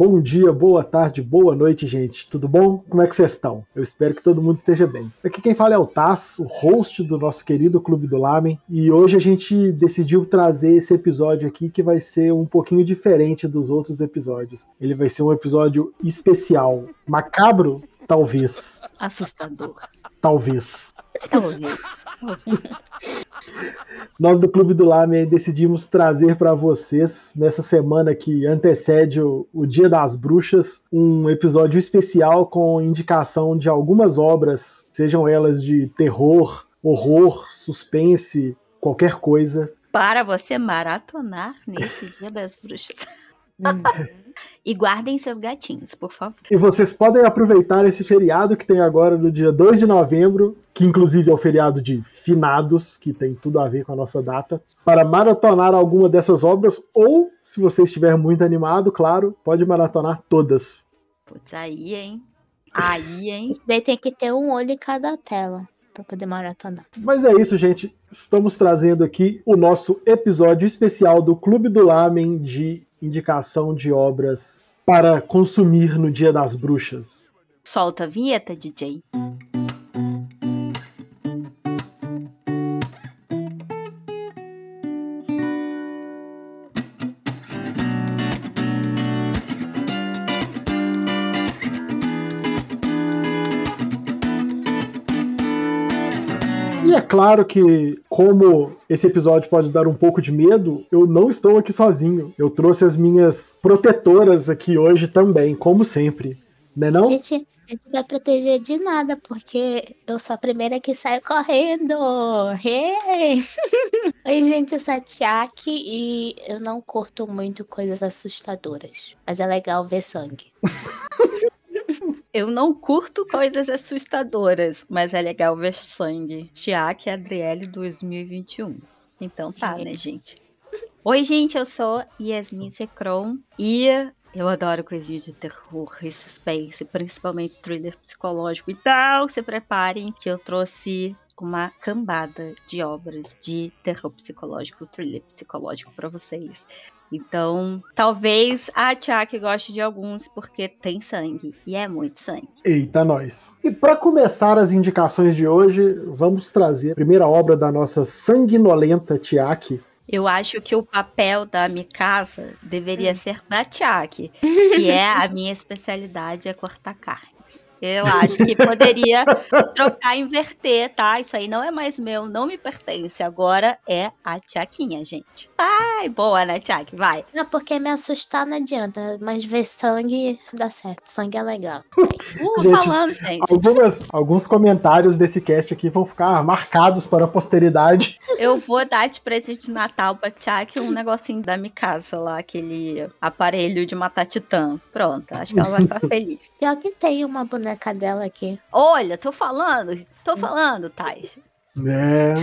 Bom dia, boa tarde, boa noite, gente. Tudo bom? Como é que vocês estão? Eu espero que todo mundo esteja bem. Aqui quem fala é o Taz, o host do nosso querido Clube do Lamen, e hoje a gente decidiu trazer esse episódio aqui que vai ser um pouquinho diferente dos outros episódios. Ele vai ser um episódio especial, macabro, talvez. Assustador. Talvez. Talvez. Nós do Clube do Lame decidimos trazer para vocês, nessa semana que antecede o, o, Dia das Bruxas, um episódio especial com indicação de algumas obras, sejam elas de terror, horror, suspense, qualquer coisa. Para você maratonar nesse Dia das Bruxas. Hum. E guardem seus gatinhos, por favor. E vocês podem aproveitar esse feriado que tem agora no dia 2 de novembro, que inclusive é o feriado de finados, que tem tudo a ver com a nossa data, para maratonar alguma dessas obras, ou, se você estiver muito animado, claro, pode maratonar todas. Putz, aí, hein? Aí, hein? Isso daí tem que ter um olho em cada tela para poder maratonar. Mas é isso, gente. Estamos trazendo aqui o nosso episódio especial do Clube do Lamen de indicação de obras para consumir no Dia das Bruxas. Solta a vinheta, DJ. Claro que, como esse episódio pode dar um pouco de medo, eu não estou aqui sozinho. Eu trouxe as minhas protetoras aqui hoje também, como sempre. Né não? Gente, a gente vai proteger de nada, porque eu sou a primeira que sai correndo. Hey! Oi, gente, eu sou a Tiaki e eu não curto muito coisas assustadoras. Mas é legal ver sangue. Eu não curto coisas assustadoras, mas é legal ver sangue. Tiaque Adriele 2021. Então tá, né, gente? Oi, gente, eu sou Yasmin Secron e eu adoro coisinhas de terror e suspense, principalmente thriller psicológico. Então, se preparem que eu trouxe uma cambada de obras de terror psicológico, thriller psicológico para vocês. Então, talvez a Tiaki goste de alguns porque tem sangue e é muito sangue. Eita, nós. E para começar as indicações de hoje, vamos trazer a primeira obra da nossa sanguinolenta Tiaki, eu acho que o papel da Mikasa deveria ser da Tiaki, que é a minha especialidade é cortar carne. Eu acho que poderia trocar, inverter, tá? Isso aí não é mais meu, não me pertence. Agora é a Tiaquinha, gente. Ai, boa, né, Tiaque? Vai. Não, porque me assustar não adianta, mas ver sangue dá certo. Sangue é legal. Uh, gente, falando, gente. Algumas, alguns comentários desse cast aqui vão ficar marcados para a posteridade. Eu vou dar de presente de Natal pra Tiaque um negocinho da Mikasa lá, aquele aparelho de matar titã. Pronto, acho que ela vai ficar feliz. Pior que tem uma boneca boneca dela aqui. Olha, tô falando, tô falando, Thais. É,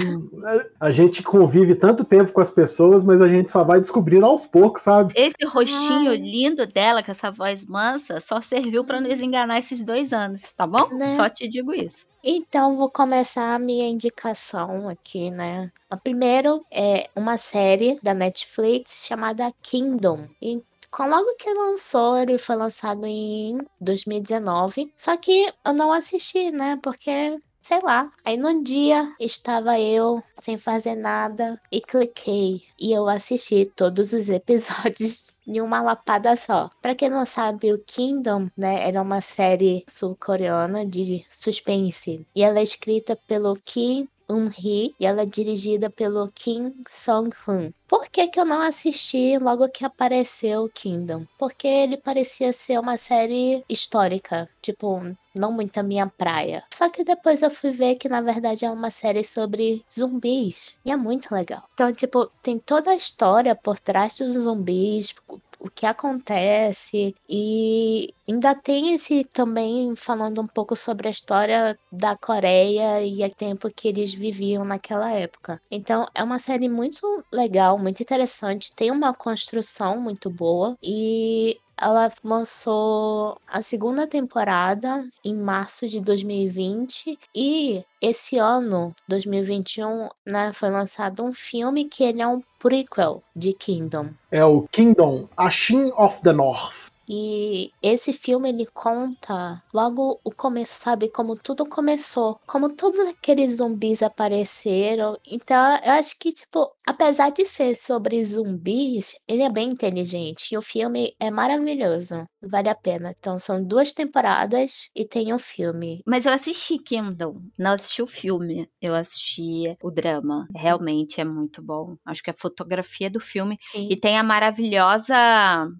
a gente convive tanto tempo com as pessoas, mas a gente só vai descobrindo aos poucos, sabe? Esse rostinho Ai. lindo dela, com essa voz mansa, só serviu para nos enganar esses dois anos, tá bom? Né? Só te digo isso. Então, vou começar a minha indicação aqui, né? A primeiro é uma série da Netflix chamada Kingdom. E Logo que lançou, ele foi lançado em 2019. Só que eu não assisti, né? Porque sei lá. Aí num dia estava eu sem fazer nada e cliquei e eu assisti todos os episódios em uma lapada só. Para quem não sabe, o Kingdom, né, era uma série sul-coreana de suspense e ela é escrita pelo Kim Eun-hee e ela é dirigida pelo Kim Song-hoon. Por que, que eu não assisti logo que apareceu o Kingdom? Porque ele parecia ser uma série histórica, tipo, não muito a minha praia. Só que depois eu fui ver que na verdade é uma série sobre zumbis e é muito legal. Então, tipo, tem toda a história por trás dos zumbis, o que acontece e ainda tem esse também falando um pouco sobre a história da Coreia e o tempo que eles viviam naquela época. Então é uma série muito legal, muito interessante, tem uma construção muito boa e ela lançou a segunda temporada em março de 2020 e esse ano, 2021, né, foi lançado um filme que ele é um prequel de Kingdom. É o Kingdom, A Shin of the North. E esse filme ele conta logo o começo, sabe? Como tudo começou, como todos aqueles zumbis apareceram. Então, eu acho que, tipo, apesar de ser sobre zumbis, ele é bem inteligente. E o filme é maravilhoso. Vale a pena. Então, são duas temporadas e tem o um filme. Mas eu assisti Kingdom, não assisti o filme. Eu assisti o drama. Realmente é muito bom. Acho que a fotografia do filme. Sim. E tem a maravilhosa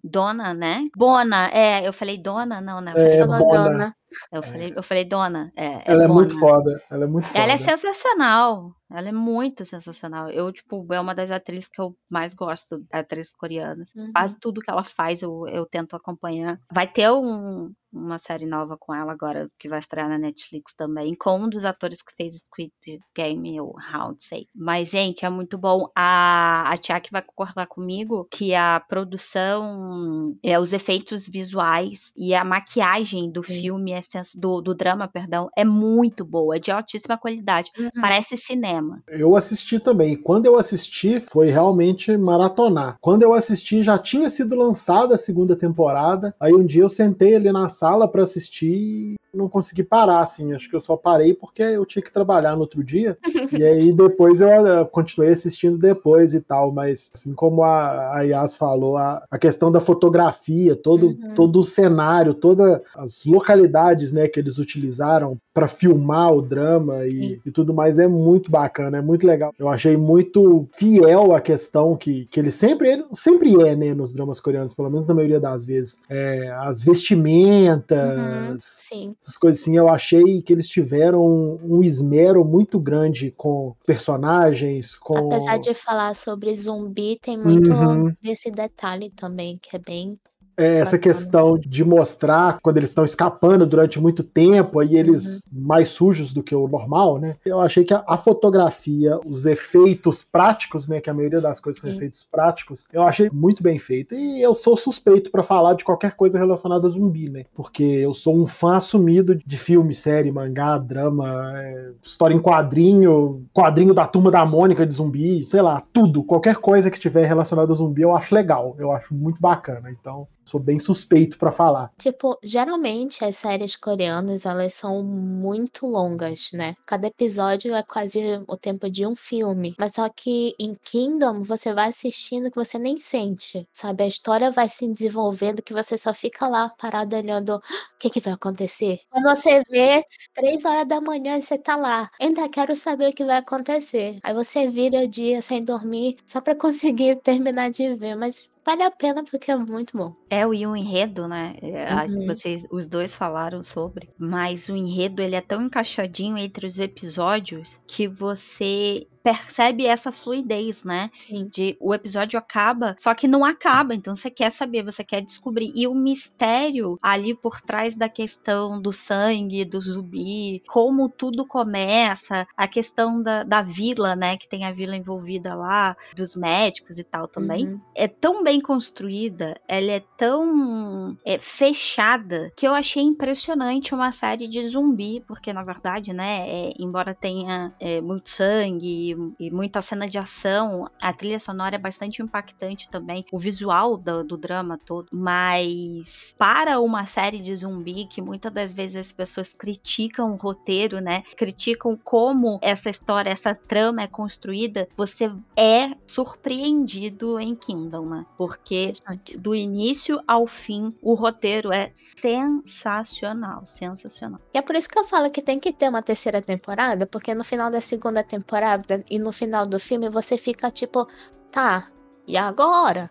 Dona, né? Bona, é. Eu falei Dona? Não, né? É, Dona, dona. Eu falei, eu falei Dona. É, Ela é Bona. muito foda. Ela é muito foda. Ela é sensacional. Ela é muito sensacional. Eu, tipo, é uma das atrizes que eu mais gosto, atrizes coreanas. Uhum. Quase tudo que ela faz eu, eu tento acompanhar. Vai ter um, uma série nova com ela agora, que vai estrear na Netflix também, com um dos atores que fez Squid Game, o Round 6. Mas, gente, é muito bom. A, a Tiaki vai concordar comigo que a produção, é, os efeitos visuais e a maquiagem do Sim. filme, é sens- do, do drama, perdão, é muito boa, é de altíssima qualidade. Uhum. Parece cinema. Eu assisti também. Quando eu assisti, foi realmente maratonar. Quando eu assisti, já tinha sido lançada a segunda temporada. Aí um dia eu sentei ali na sala pra assistir e não consegui parar, assim. Acho que eu só parei porque eu tinha que trabalhar no outro dia. e aí depois eu eh, continuei assistindo depois e tal. Mas assim como a, a Yas falou, a, a questão da fotografia, todo, Uhum. todo o cenário, todas as localidades né, que eles utilizaram para filmar o drama e, e tudo mais é muito bacana, é muito legal. Eu achei muito fiel a questão que, que ele sempre ele sempre é, né, nos dramas coreanos, pelo menos na maioria das vezes. É, as vestimentas, Uhum. Sim. essas coisas assim, eu achei que eles tiveram um, um esmero muito grande com personagens, com Apesar de falar sobre zumbi, tem muito Uhum. desse detalhe também, que é bem. É, essa questão de mostrar quando eles estão escapando durante muito tempo, aí eles mais sujos do que o normal, né? Eu achei que a, a fotografia, os efeitos práticos, né? Que a maioria das coisas são Sim. efeitos práticos, eu achei muito bem feito. E eu sou suspeito pra falar de qualquer coisa relacionada a zumbi, né? Porque eu sou um fã assumido de filme, série, mangá, drama, é, história em quadrinho, quadrinho da turma da Mônica de zumbi, sei lá, tudo, qualquer coisa que tiver relacionada a zumbi, eu acho legal, eu acho muito bacana. Então, sou bem suspeito pra falar. Tipo, geralmente as séries coreanas, elas são muito longas, né? Cada episódio é quase o tempo de um filme. Mas só que em Kingdom, você vai assistindo que você nem sente, sabe? A história vai se desenvolvendo que você só fica lá parado olhando o que, que vai acontecer. Quando você vê, três horas da manhã, você tá lá. Ainda quero saber o que vai acontecer. Aí você vira o dia sem dormir só pra conseguir terminar de ver. Mas vale a pena porque é muito bom. É o e o enredo, né? É, Uhum. Vocês, os dois falaram sobre, mas o enredo ele é tão encaixadinho entre os episódios que você percebe essa fluidez, né? Sim. De o episódio acaba, só que não acaba, então você quer saber, você quer descobrir. E o mistério ali por trás da questão do sangue, do zumbi, como tudo começa, a questão da, da vila, né? Que tem a vila envolvida lá, dos médicos e tal também Uhum. é tão bem construída, ela é tão é, fechada, que eu achei impressionante uma série de zumbi, porque na verdade, né, é, embora tenha é, muito sangue e, muita cena de ação, a trilha sonora é bastante impactante também, o visual do, do drama todo, mas para uma série de zumbi, que muitas das vezes as pessoas criticam o roteiro, né, criticam como essa história, essa trama é construída, você é surpreendido em Kingdom, né? Porque do início ao fim o roteiro é sensacional, sensacional. E é por isso que eu falo que tem que ter uma terceira temporada, porque no final da segunda temporada e no final do filme você fica tipo, tá, e agora?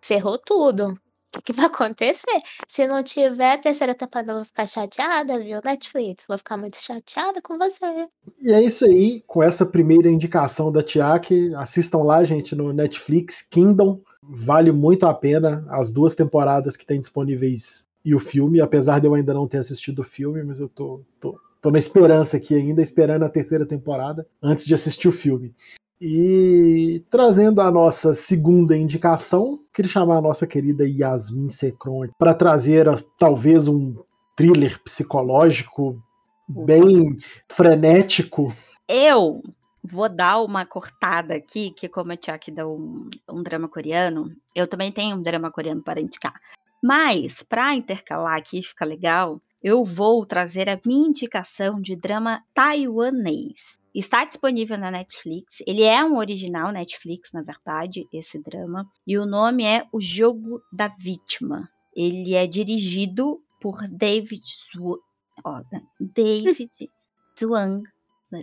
Ferrou tudo. O que, vai acontecer? Se não tiver terceira temporada, eu vou ficar chateada, viu, Netflix? Vou ficar muito chateada com você. E é isso aí, com essa primeira indicação da Tiak, assistam lá, gente, no Netflix, Kingdom, vale muito a pena as duas temporadas que tem disponíveis e o filme, apesar de eu ainda não ter assistido o filme, mas eu tô, tô, tô na esperança aqui ainda, esperando a terceira temporada antes de assistir o filme. E trazendo a nossa segunda indicação, queria chamar a nossa querida Yasmin Secron para trazer a- talvez um thriller psicológico bem frenético. Eu vou dar uma cortada aqui, que como a Tiaki deu um, um drama coreano, eu também tenho um drama coreano para indicar. Mas, para intercalar aqui, fica legal, eu vou trazer a minha indicação de drama taiwanês. Está disponível na Netflix. Ele é um original Netflix, na verdade, esse drama. E o nome é O Jogo da Vítima. Ele é dirigido por David Zhuang. David Zhuang.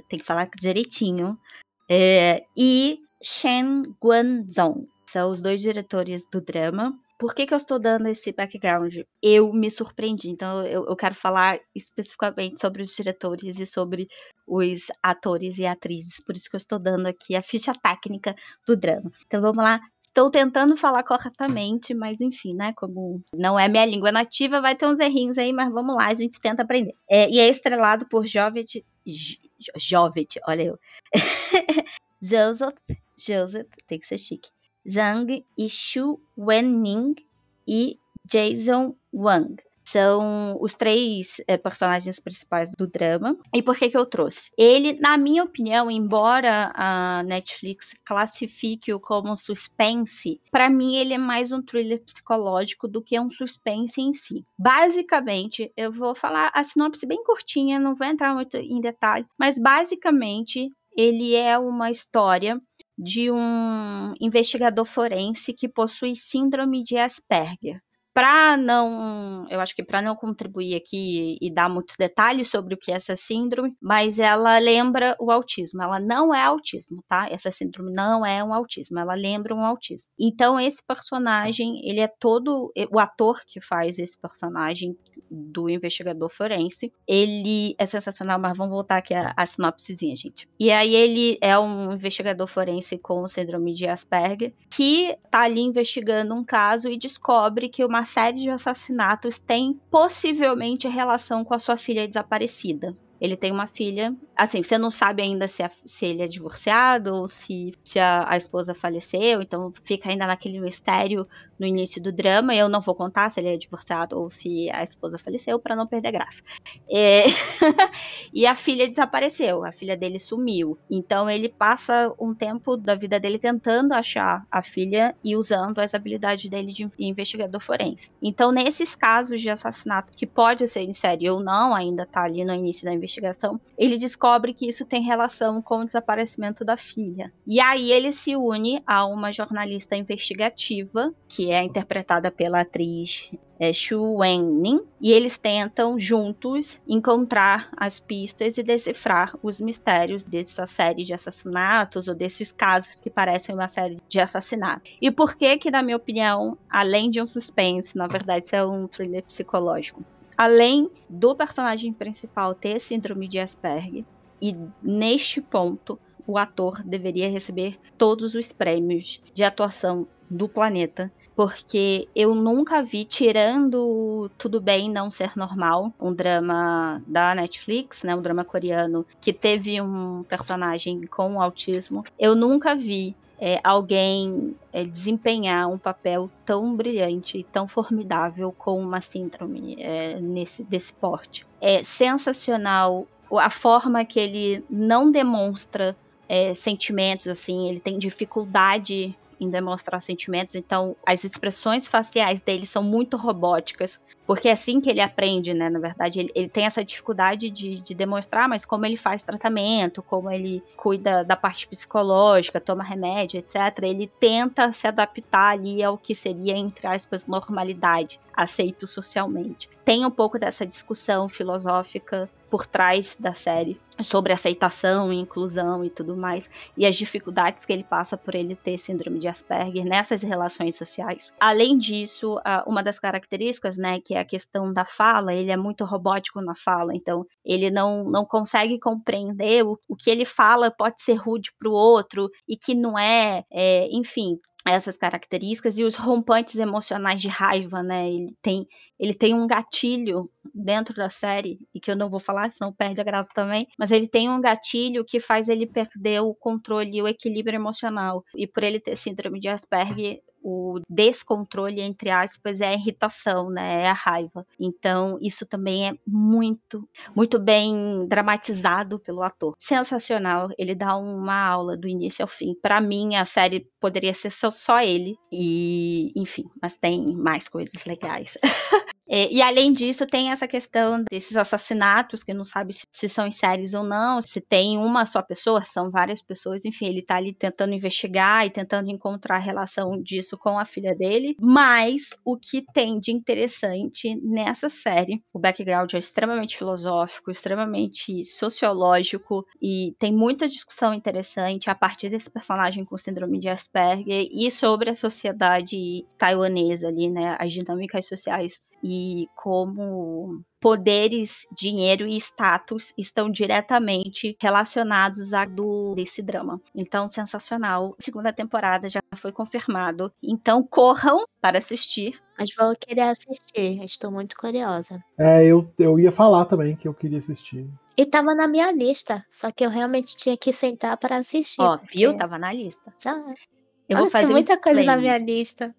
Tem que falar direitinho. É, e Shen Guanzong. São os dois diretores do drama. Por que, que eu estou dando esse background? Eu me surpreendi, então eu, eu quero falar especificamente sobre os diretores e sobre os atores e atrizes. Por isso que eu estou dando aqui a ficha técnica do drama. Então vamos lá. Estou tentando falar corretamente, mas enfim, né? Como não é minha língua nativa, vai ter uns errinhos aí, mas vamos lá, a gente tenta aprender. É, e é estrelado por Jovet. Jovet, olha eu. Joseph, Joseph, tem que ser chique. Zhang e Xu Wenning e Jason Wang. São os três é, personagens principais do drama. E por que, que eu trouxe? Ele, na minha opinião, embora a Netflix classifique-o como suspense, para mim ele é mais um thriller psicológico do que um suspense em si. Basicamente, eu vou falar a sinopse bem curtinha, não vou entrar muito em detalhe, mas basicamente ele é uma história de um investigador forense que possui síndrome de Asperger para não, eu acho que para não contribuir aqui e dar muitos detalhes sobre o que é essa síndrome, mas ela lembra o autismo. Ela não é autismo, tá? Essa síndrome não é um autismo, ela lembra um autismo. Então esse personagem, ele é todo o ator que faz esse personagem do investigador forense, ele é sensacional, mas vamos voltar aqui a sinopsezinha, gente. E aí ele é um investigador forense com síndrome de Asperger que tá ali investigando um caso e descobre que uma série de assassinatos tem possivelmente relação com a sua filha desaparecida. Ele tem uma filha. Assim, você não sabe ainda se, a, se ele é divorciado ou se, se a, a, esposa faleceu, então fica ainda naquele mistério no início do drama. Eu não vou contar se ele é divorciado ou se a esposa faleceu para não perder graça. É... e a filha desapareceu, a filha dele sumiu. Então ele passa um tempo da vida dele tentando achar a filha e usando as habilidades dele de investigador forense. Então, nesses casos de assassinato que pode ser em série ou não, ainda tá ali no início da investigação investigação, ele descobre que isso tem relação com o desaparecimento da filha. E aí ele se une a uma jornalista investigativa, que é interpretada pela atriz é, Xu Wenning, e eles tentam juntos encontrar as pistas e decifrar os mistérios dessa série de assassinatos ou desses casos que parecem uma série de assassinatos. E por que que, na minha opinião, além de um suspense, na verdade, isso é um thriller psicológico? Além do personagem principal ter síndrome de Asperger, e neste ponto o ator deveria receber todos os prêmios de atuação do planeta, porque eu nunca vi, tirando Tudo Bem Não Ser Normal, um drama da Netflix, né, um drama coreano que teve um personagem com autismo, eu nunca vi é, alguém é, desempenhar um papel tão brilhante e tão formidável com uma síndrome é, nesse desse porte. É sensacional a forma que ele não demonstra é, sentimentos, assim, ele tem dificuldade em demonstrar sentimentos, então as expressões faciais dele são muito robóticas, porque é assim que ele aprende, né? Na verdade, ele, ele tem essa dificuldade de, de, demonstrar, mas como ele faz tratamento, como ele cuida da parte psicológica, toma remédio, etc., ele tenta se adaptar ali ao que seria, entre aspas, normalidade, aceito socialmente. Tem um pouco dessa discussão filosófica por trás da série sobre aceitação e inclusão e tudo mais e as dificuldades que ele passa por ele ter síndrome de Asperger nessas relações sociais. Além disso, uma das características, né, que é a questão da fala, ele é muito robótico na fala, então ele não, não consegue compreender o, o que ele fala pode ser rude para o outro e que não é, é enfim, essas características e os rompantes emocionais de raiva, né? Ele tem, ele tem um gatilho dentro da série, e que eu não vou falar, senão perde a graça também, mas ele tem um gatilho que faz ele perder o controle e o equilíbrio emocional. E por ele ter síndrome de Asperger, o descontrole, entre aspas, é a irritação, né? É a raiva. Então, isso também é muito, muito bem dramatizado pelo ator. Sensacional. Ele dá uma aula do início ao fim. Para mim, a série poderia ser só, só ele. E, enfim, mas tem mais coisas legais. É, e além disso, tem essa questão desses assassinatos, que não sabe se, se, são em séries ou não, se tem uma só pessoa, são várias pessoas, enfim, ele tá ali tentando investigar e tentando encontrar a relação disso com a filha dele. Mas o que tem de interessante nessa série, o background é extremamente filosófico, extremamente sociológico e tem muita discussão interessante a partir desse personagem com síndrome de Asperger e sobre a sociedade taiwanesa ali, né, as dinâmicas sociais e como poderes, dinheiro e status estão diretamente relacionados a do desse drama. Então, sensacional. Segunda temporada já foi confirmado. Então, corram para assistir. Mas vou querer assistir. Estou muito curiosa. É, eu, eu ia falar também que eu queria assistir. E tava na minha lista, só que eu realmente tinha que sentar para assistir. Ó, porque... viu? Tava na lista. Já. Eu vou fazer tem muita um coisa na minha lista.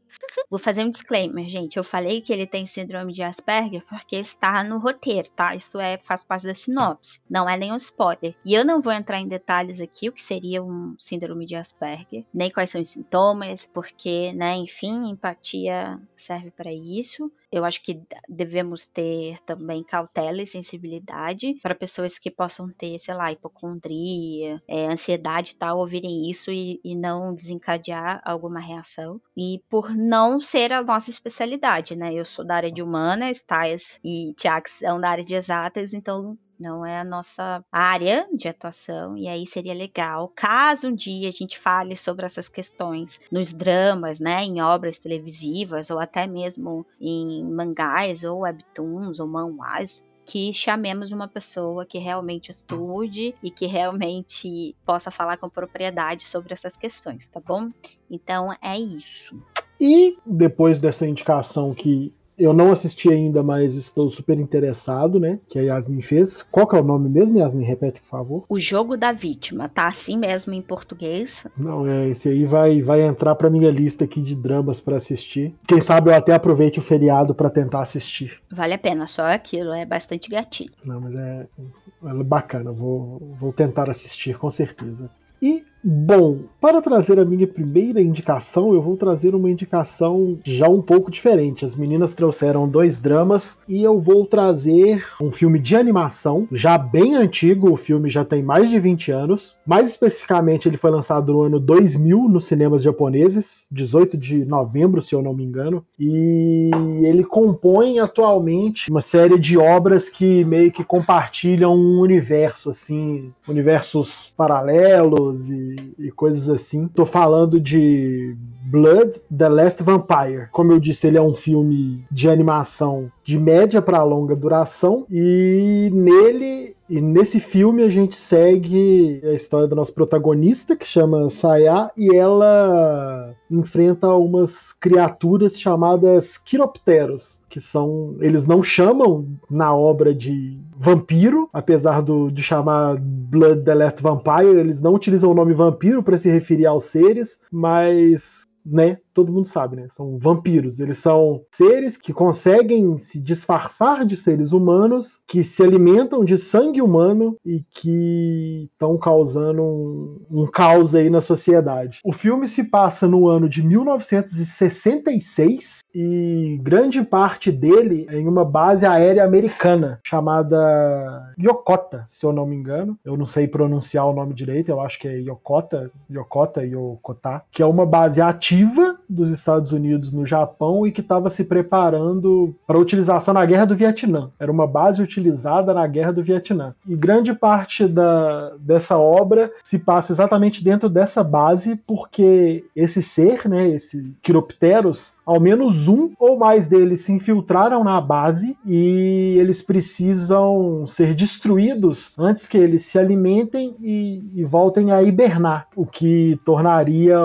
Vou fazer um disclaimer, gente. Eu falei que ele tem síndrome de Asperger porque está no roteiro, tá? Isso é faz parte da sinopse. Não é nenhum spoiler. E eu não vou entrar em detalhes aqui o que seria um síndrome de Asperger, nem quais são os sintomas, porque, né, enfim, empatia serve para isso. Eu acho que devemos ter também cautela e sensibilidade para pessoas que possam ter, sei lá, hipocondria, é, ansiedade e tal, ouvirem isso e, e não desencadear alguma reação. E por não ser a nossa especialidade, né? Eu sou da área de humanas, Thais e Tiago são da área de exatas, então não é a nossa área de atuação, e aí seria legal, caso um dia a gente fale sobre essas questões nos dramas, né, em obras televisivas, ou até mesmo em mangás, ou webtoons, ou manhwas, que chamemos uma pessoa que realmente estude e que realmente possa falar com propriedade sobre essas questões, tá bom? Então é isso. E depois dessa indicação que eu não assisti ainda, mas estou super interessado, né? Que a Yasmin fez. Qual que é o nome mesmo, Yasmin? Repete, por favor. O Jogo da Vítima. Tá assim mesmo em português. Não, é, esse aí vai, vai entrar pra minha lista aqui de dramas para assistir. Quem sabe eu até aproveite o feriado para tentar assistir. Vale a pena, só aquilo, é bastante gatilho. Não, mas é, é bacana, vou, vou tentar assistir, com certeza. E Bom, para trazer a minha primeira indicação, eu vou trazer uma indicação já um pouco diferente. As meninas trouxeram dois dramas e eu vou trazer um filme de animação, já bem antigo, o filme já tem mais de 20 anos. Mais especificamente, ele foi lançado no ano 2000 nos cinemas japoneses, 18 de novembro, se eu não me engano. E ele compõe atualmente uma série de obras que meio que compartilham um universo, assim, universos paralelos e e, coisas assim. Tô falando de Blood, The Last Vampire. Como eu disse, ele é um filme de animação de média para longa duração e nele e nesse filme a gente segue a história da nossa protagonista que chama Saya e ela enfrenta umas criaturas chamadas quiropteros, que são eles não chamam na obra de vampiro, apesar do, de chamar Blood the Last Vampire, eles não utilizam o nome vampiro para se referir aos seres, mas né? Todo mundo sabe, né? São vampiros. Eles são seres que conseguem se disfarçar de seres humanos, que se alimentam de sangue humano e que estão causando um, um caos aí na sociedade. O filme se passa no ano de 1966 e grande parte dele é em uma base aérea americana chamada Yokota, se eu não me engano. Eu não sei pronunciar o nome direito, eu acho que é Yokota, Yokota, Yokota, que é uma base ativa dos Estados Unidos no Japão e que estava se preparando para utilização na Guerra do Vietnã. Era uma base utilizada na Guerra do Vietnã. E grande parte da, dessa obra se passa exatamente dentro dessa base, porque esse ser, né, esse Quiropteros, ao menos um ou mais deles se infiltraram na base e eles precisam ser destruídos antes que eles se alimentem e, e voltem a hibernar, o que tornaria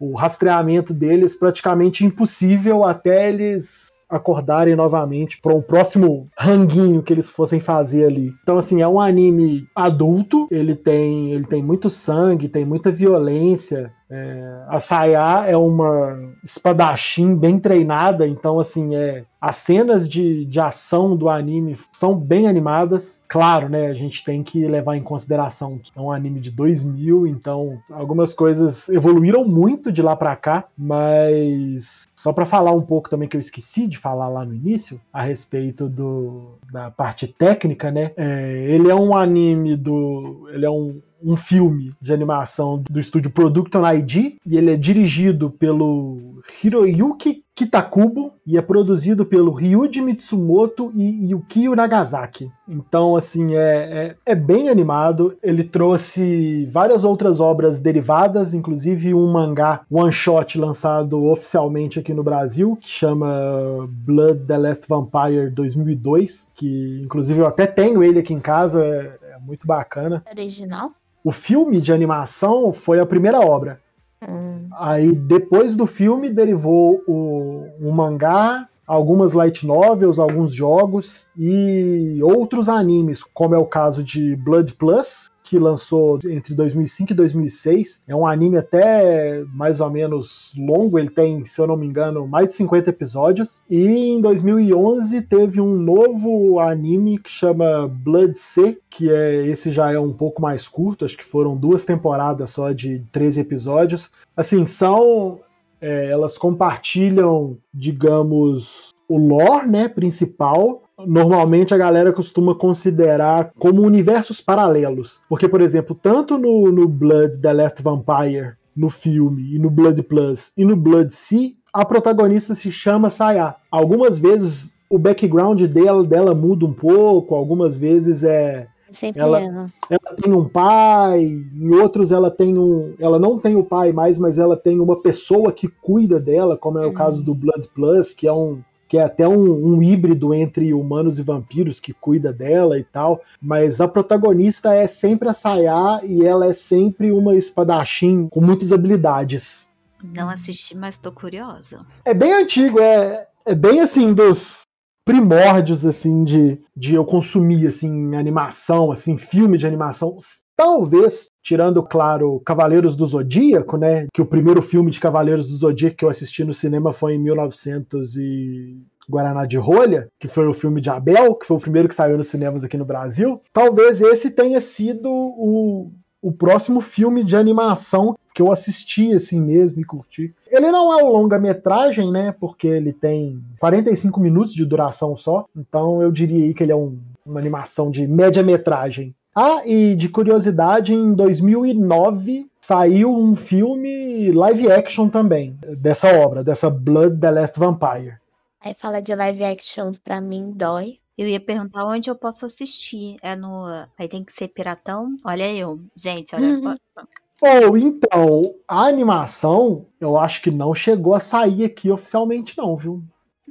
o rastreamento deles praticamente impossível até eles acordarem novamente para um próximo ranguinho que eles fossem fazer ali. Então assim, é um anime adulto, ele tem ele tem muito sangue, tem muita violência, É, a Saya é uma espadachim bem treinada, então assim é as cenas de, de ação do anime são bem animadas. Claro, né? A gente tem que levar em consideração que é um anime de 2000, então algumas coisas evoluíram muito de lá para cá, mas só para falar um pouco também que eu esqueci de falar lá no início a respeito do, da parte técnica, né? É, ele é um anime do, ele é um um filme de animação do estúdio Production ID e ele é dirigido pelo Hiroyuki Kitakubo e é produzido pelo Ryuji Mitsumoto e Yukio Nagasaki. Então, assim, é, é, é, bem animado. Ele trouxe várias outras obras derivadas, inclusive um mangá one shot lançado oficialmente aqui no Brasil, que chama Blood the Last Vampire 2002, que inclusive eu até tenho ele aqui em casa, é, é muito bacana. Original? O filme de animação foi a primeira obra. Hum. Aí depois do filme derivou o, o mangá, algumas light novels, alguns jogos e outros animes, como é o caso de Blood Plus, que lançou entre 2005 e 2006. É um anime até mais ou menos longo, ele tem, se eu não me engano, mais de 50 episódios. E em 2011 teve um novo anime que chama Blood C, que é esse já é um pouco mais curto, acho que foram duas temporadas só de 13 episódios. Assim, são é, elas compartilham, digamos, o lore né, principal, normalmente a galera costuma considerar como universos paralelos. Porque, por exemplo, tanto no, no Blood The Last Vampire, no filme, e no Blood Plus, e no Blood Sea, a protagonista se chama Saya. Algumas vezes o background dela, dela muda um pouco, algumas vezes é. Sempre ela, ela. ela tem um pai, em outros ela tem um. Ela não tem o pai mais, mas ela tem uma pessoa que cuida dela, como é o uhum. caso do Blood Plus, que é um, que é até um, um, híbrido entre humanos e vampiros que cuida dela e tal, mas a protagonista é sempre a Sayá e ela é sempre uma espadachim com muitas habilidades. Não assisti, mas tô curiosa. É bem antigo, é, é bem assim dos primórdios assim de, de eu consumir assim animação, assim filme de animação. Talvez tirando, claro, Cavaleiros do Zodíaco, né? Que o primeiro filme de Cavaleiros do Zodíaco que eu assisti no cinema foi em 1900 e Guaraná de Rolha, que foi o filme de Abel, que foi o primeiro que saiu nos cinemas aqui no Brasil. Talvez esse tenha sido o, o próximo filme de animação que eu assisti assim mesmo e curti. Ele não é um longa-metragem, né? Porque ele tem 45 minutos de duração só. Então eu diria aí que ele é um, uma animação de média-metragem. Ah, e de curiosidade, em 2009 saiu um filme live action também dessa obra, dessa Blood the Last Vampire. Aí fala de live action, pra mim dói. Eu ia perguntar onde eu posso assistir. É no. Aí tem que ser piratão? Olha eu. Gente, olha. Uhum. Ou oh, então, a animação, eu acho que não chegou a sair aqui oficialmente, não, viu?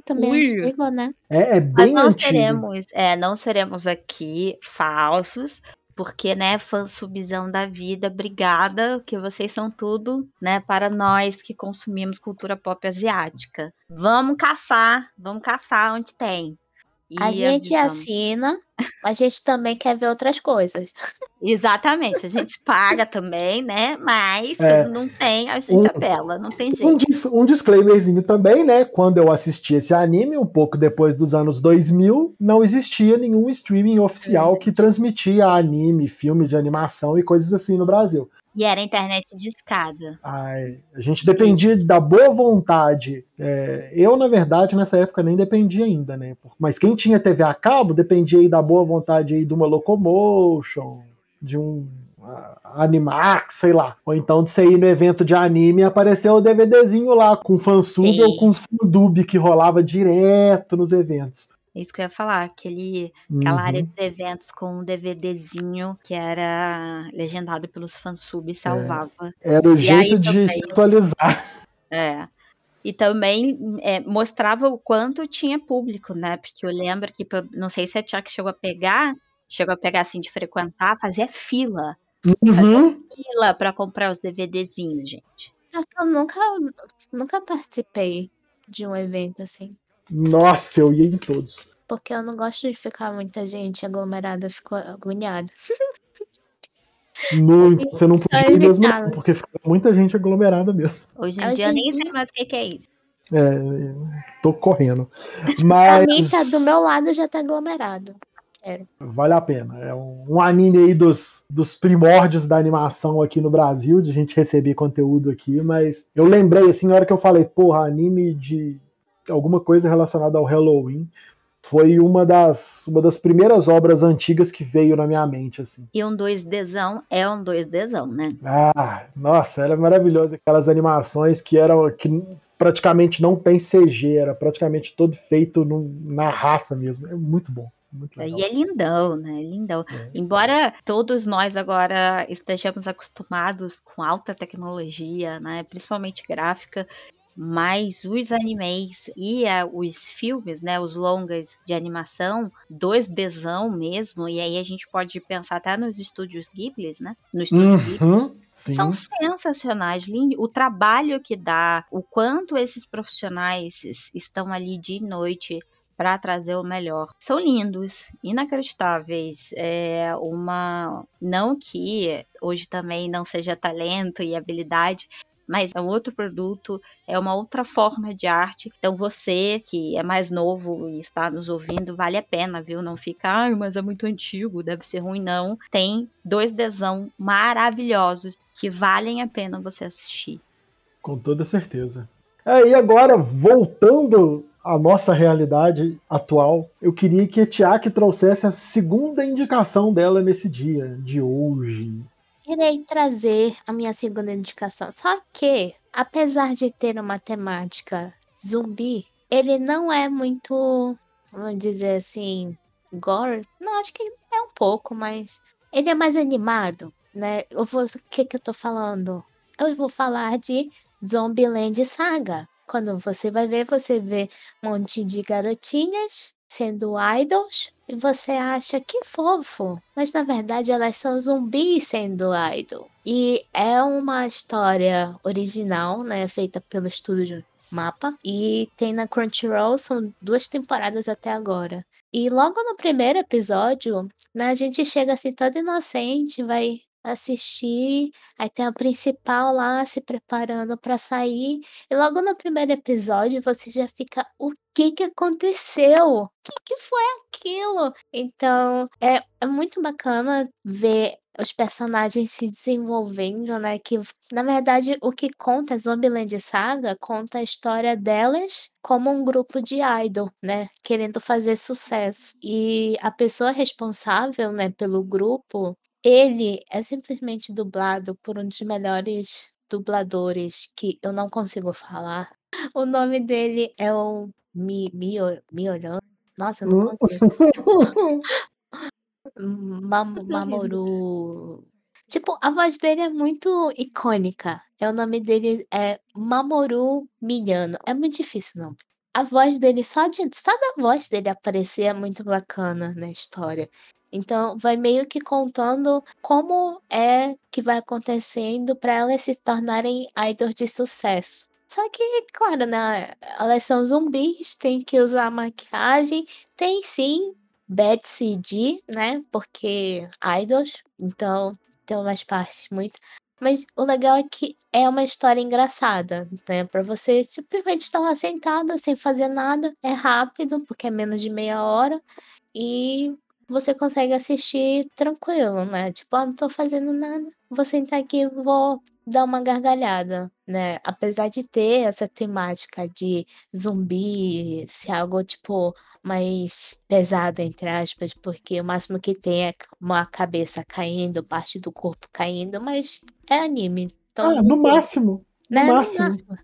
Também Ui. é antigo, né? É, é bem Mas não antigo. seremos, é, não seremos aqui falsos, porque, né, fansubzão da vida, obrigada, que vocês são tudo, né, para nós que consumimos cultura pop asiática. Vamos caçar, vamos caçar onde tem. E a gente avisamos. assina, mas a gente também quer ver outras coisas. Exatamente, a gente paga também, né? Mas é, não tem, a gente um, apela, não tem jeito. Um, dis, um disclaimerzinho também, né? Quando eu assisti esse anime, um pouco depois dos anos 2000, não existia nenhum streaming oficial é. que transmitia anime, filme de animação e coisas assim no Brasil. E era internet de escada. Ai, a gente dependia da boa vontade. É, eu, na verdade, nessa época nem dependia ainda, né? Mas quem tinha TV a cabo dependia aí da boa vontade aí de uma Locomotion, de um Animax, sei lá. Ou então de você ir no evento de anime e aparecer o DVDzinho lá com fansub ou com fandub que rolava direto nos eventos. É isso que eu ia falar, aquele, aquela área uhum. dos eventos com um DVDzinho que era legendado pelos fansubs é. salvava. É, era o e jeito de também, se atualizar. É. E também é, mostrava o quanto tinha público, né? Porque eu lembro que, não sei se a Tia que chegou a pegar, chegou a pegar assim de frequentar, fazia fila. Uhum. Fazia fila para comprar os DVDzinhos, gente. Eu nunca, nunca participei de um evento assim. Nossa, eu ia em todos. Porque eu não gosto de ficar muita gente aglomerada, eu fico agoniada. Muito. Você não podia ir mesmo, porque fica muita gente aglomerada mesmo. Hoje em Hoje dia eu nem sei mais o que, é isso. É, tô correndo. Mas... A mim tá do meu lado já tá aglomerado. Quero. Vale a pena. É um, um, anime aí dos, dos primórdios da animação aqui no Brasil, de a gente receber conteúdo aqui, mas eu lembrei, assim, na hora que eu falei, porra, anime de alguma coisa relacionada ao Halloween, foi uma das, uma das primeiras obras antigas que veio na minha mente, assim. E um 2Dzão é um 2Dzão, né? Ah, nossa, era maravilhoso. Aquelas animações que eram que praticamente não tem CG, era praticamente todo feito no, na raça mesmo. É muito bom. E é lindão, né? Lindão. É. Embora todos nós agora estejamos acostumados com alta tecnologia, né? Principalmente gráfica, mas os animes e a, os filmes, né, os longas de animação, dois dzão mesmo, e aí a gente pode pensar até nos estúdios Ghibli, né? No estúdio uhum, Ghibli, são sensacionais, lindo, o trabalho que dá, o quanto esses profissionais estão ali de noite para trazer o melhor. São lindos, inacreditáveis. É uma não que hoje também não seja talento e habilidade, mas é um outro produto, é uma outra forma de arte. Então você que é mais novo e está nos ouvindo, vale a pena, viu? Não fica, ah, mas é muito antigo, deve ser ruim, não. Tem dois desão maravilhosos que valem a pena você assistir. Com toda certeza. É, e agora, voltando a nossa realidade atual, eu queria que a Tiak trouxesse a segunda indicação dela nesse dia de hoje. Irei trazer a minha segunda indicação. Só que, apesar de ter uma temática zumbi, ele não é muito, vamos dizer assim, gore. Não, acho que é um pouco, mas ele é mais animado, né? Eu vou, o que que eu tô falando? Eu vou falar de Zombieland Saga. Quando você vai ver, você vê um monte de garotinhas sendo idols e você acha que fofo, mas na verdade elas são zumbis sendo idol. E é uma história original, né, feita pelo estúdio Mapa e tem na Crunchyroll, são duas temporadas até agora. E logo no primeiro episódio, né, a gente chega assim todo inocente, vai assistir, aí tem a principal lá se preparando para sair, e logo no primeiro episódio você já fica, o que que aconteceu? O que que foi aquilo? Então, é, é muito bacana ver os personagens se desenvolvendo, né? Que na verdade o que conta Zombieland Saga conta a história delas como um grupo de idol, né? Querendo fazer sucesso. E a pessoa responsável, né, pelo grupo ele é simplesmente dublado por um dos melhores dubladores que eu não consigo falar. O nome dele é o Mi Mio Mioran. Nossa, eu não hum? consigo. Mam Mamoru. Tipo, a voz dele é muito icônica. É o nome dele é Mamoru Miyano. É muito difícil, não. A voz dele, só, de, só da voz dele aparecer é muito bacana na história. Então, vai meio que contando como é que vai acontecendo para elas se tornarem idols de sucesso. Só que, claro, né? Elas são zumbis, tem que usar maquiagem. Tem sim bad CG, né? Porque idols, então tem umas partes muito. Mas o legal é que é uma história engraçada, né? Pra você simplesmente estar lá sentada, sem fazer nada. É rápido, porque é menos de meia hora. E você consegue assistir tranquilo, né? Tipo, ah, não tô fazendo nada, vou sentar aqui e vou dar uma gargalhada, né? Apesar de ter essa temática de zumbi, se algo tipo mais pesado, entre aspas, porque o máximo que tem é uma cabeça caindo, parte do corpo caindo, mas é anime. Então, ah, no máximo. Né? No máximo. No máximo.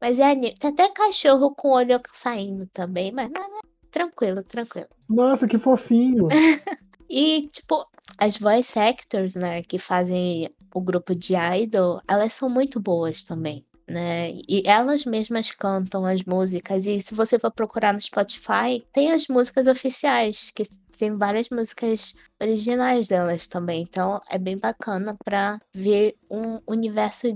Mas é anime. Tem até cachorro com o olho saindo também, mas nada, tranquilo, tranquilo. Nossa, que fofinho. e, tipo, as voice actors, né, que fazem o grupo de idol, elas são muito boas também, né? E elas mesmas cantam as músicas. E se você for procurar no Spotify, tem as músicas oficiais, que tem várias músicas originais delas também. Então é bem bacana pra ver um universo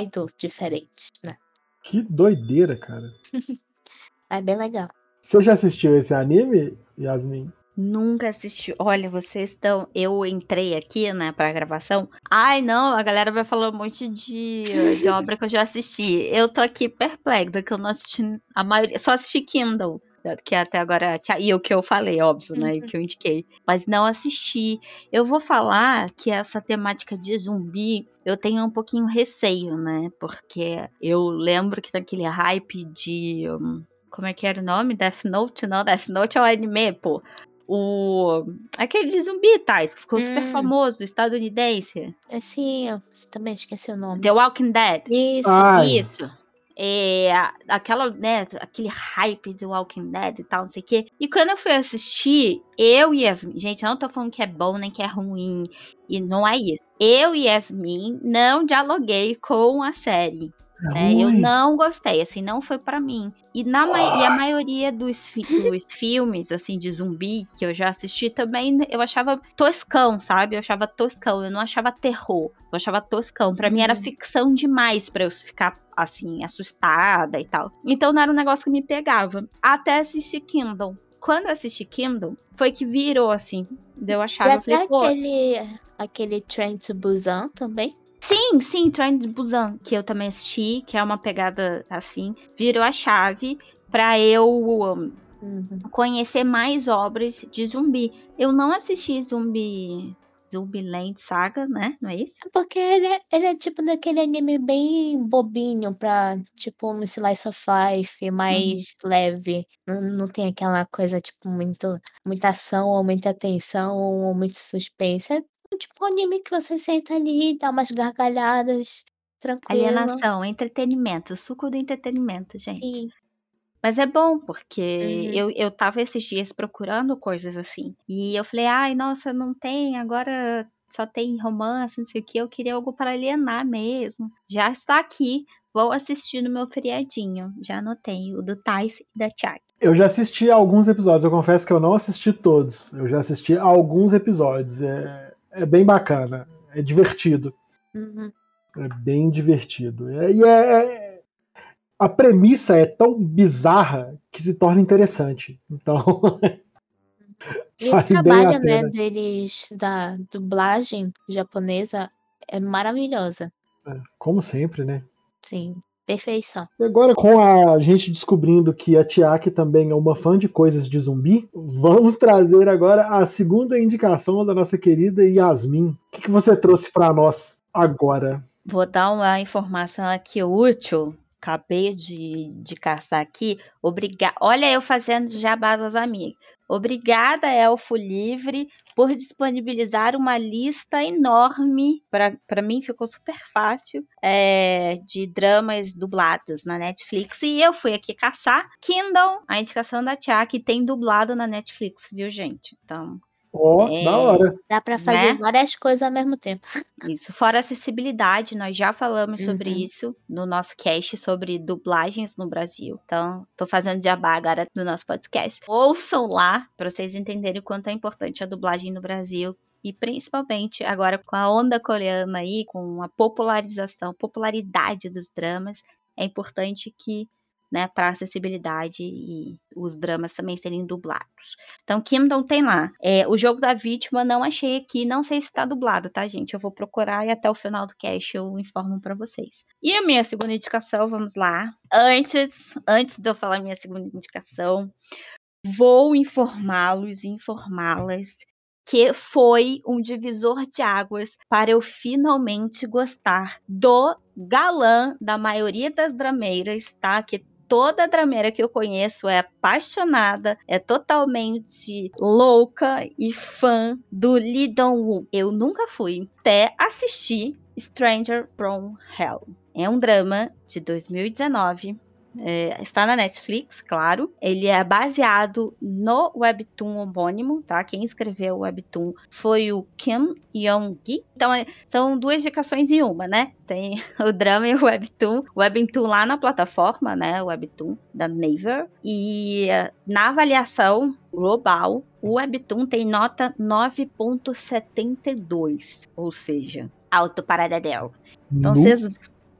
idol diferente, né? Que doideira, cara. é bem legal. Você já assistiu esse anime, Yasmin? Nunca assisti. Olha, vocês estão. Eu entrei aqui, né, pra gravação. Ai, não, a galera vai falar um monte de, de obra que eu já assisti. Eu tô aqui perplexa, que eu não assisti a maioria. Só assisti Kindle que até agora. E o que eu falei, óbvio, né? E o que eu indiquei. Mas não assisti. Eu vou falar que essa temática de zumbi eu tenho um pouquinho receio, né? Porque eu lembro que naquele hype de. Um, como é que era o nome? Death Note? Não, Death Note é o anime, pô. O. Aquele de zumbi, Tais, que ficou hum. super famoso, estadunidense. É sim, eu também esqueci o nome. The Walking Dead. Isso. Ai. Isso. É, aquela, né, aquele hype do Walking Dead e tal, não sei o quê. E quando eu fui assistir, eu e Yasmin, gente, eu não tô falando que é bom nem que é ruim, e não é isso. Eu e Yasmin não dialoguei com a série. É, eu não gostei, assim, não foi para mim. E, na e a maioria dos, fi dos filmes, assim, de zumbi que eu já assisti também, eu achava toscão, sabe? Eu achava toscão, eu não achava terror, eu achava toscão. Para mim era uhum. ficção demais para eu ficar, assim, assustada e tal. Então não era um negócio que me pegava. Até assistir Kindle. Quando eu assisti Kindle, foi que virou, assim, eu achava, e eu falei, aquele, aquele Train to Busan também? Sim, sim, Train to Busan, que eu também assisti, que é uma pegada assim, virou a chave para eu um, uhum. conhecer mais obras de zumbi. Eu não assisti Zumbi Zumbiland Saga, né? Não é isso? Porque ele é, ele é tipo daquele anime bem bobinho pra, tipo, um slice of life, mais uhum. leve. Não, não tem aquela coisa, tipo, muito, muita ação, ou muita tensão, ou muito suspense. É tipo um anime que você senta ali, dá umas gargalhadas, tranquilo. Alienação, entretenimento, o suco do entretenimento, gente. Sim. Mas é bom, porque uhum. eu, eu tava esses dias procurando coisas assim. E eu falei, ai, nossa, não tem, agora só tem romance, não sei o que. Eu queria algo para alienar mesmo. Já está aqui. Vou assistir no meu feriadinho. Já anotei o do Thais e da Tiago. Eu já assisti alguns episódios. Eu confesso que eu não assisti todos. Eu já assisti alguns episódios. É, é bem bacana, é divertido. Uhum. É bem divertido. É, e é, é, a premissa é tão bizarra que se torna interessante. Então. e o trabalho né, deles, da dublagem japonesa, é maravilhosa. É, como sempre, né? Sim. Perfeição. E agora, com a gente descobrindo que a Tiaki também é uma fã de coisas de zumbi, vamos trazer agora a segunda indicação da nossa querida Yasmin. O que, que você trouxe para nós agora? Vou dar uma informação aqui útil. Acabei de, de caçar aqui. Obrigada. Olha, eu fazendo jabá das amigas. Obrigada, Elfo Livre, por disponibilizar uma lista enorme, para mim ficou super fácil, é, de dramas dublados na Netflix. E eu fui aqui caçar Kindle, a indicação da Tia, que tem dublado na Netflix, viu, gente? Então, Ó, oh, é, da hora. Dá para fazer né? várias coisas ao mesmo tempo. Isso, fora acessibilidade, nós já falamos uhum. sobre isso no nosso cast sobre dublagens no Brasil. Então, tô fazendo jabá agora no nosso podcast. Ouçam lá para vocês entenderem o quanto é importante a dublagem no Brasil, e principalmente agora com a onda coreana aí, com a popularização, popularidade dos dramas, é importante que né, para acessibilidade e os dramas também serem dublados. Então, Kingdom tem lá. É, o jogo da vítima não achei aqui, não sei se está dublado, tá, gente? Eu vou procurar e até o final do cast eu informo para vocês. E a minha segunda indicação, vamos lá. Antes, antes de eu falar minha segunda indicação, vou informá-los e informá-las que foi um divisor de águas para eu finalmente gostar do galã da maioria das drameiras, tá? Que toda drameira que eu conheço é apaixonada, é totalmente louca e fã do Lee Dong-woo. Eu nunca fui até assistir Stranger from Hell. É um drama de 2019 é, está na Netflix, claro. Ele é baseado no webtoon homônimo, tá? Quem escreveu o webtoon foi o Kim Yong-gi. Então, é, são duas indicações em uma, né? Tem o drama e o webtoon. O webtoon lá na plataforma, né? O webtoon da Naver. E na avaliação global, o webtoon tem nota 9.72, ou seja, alto para Dedel. Então, vocês...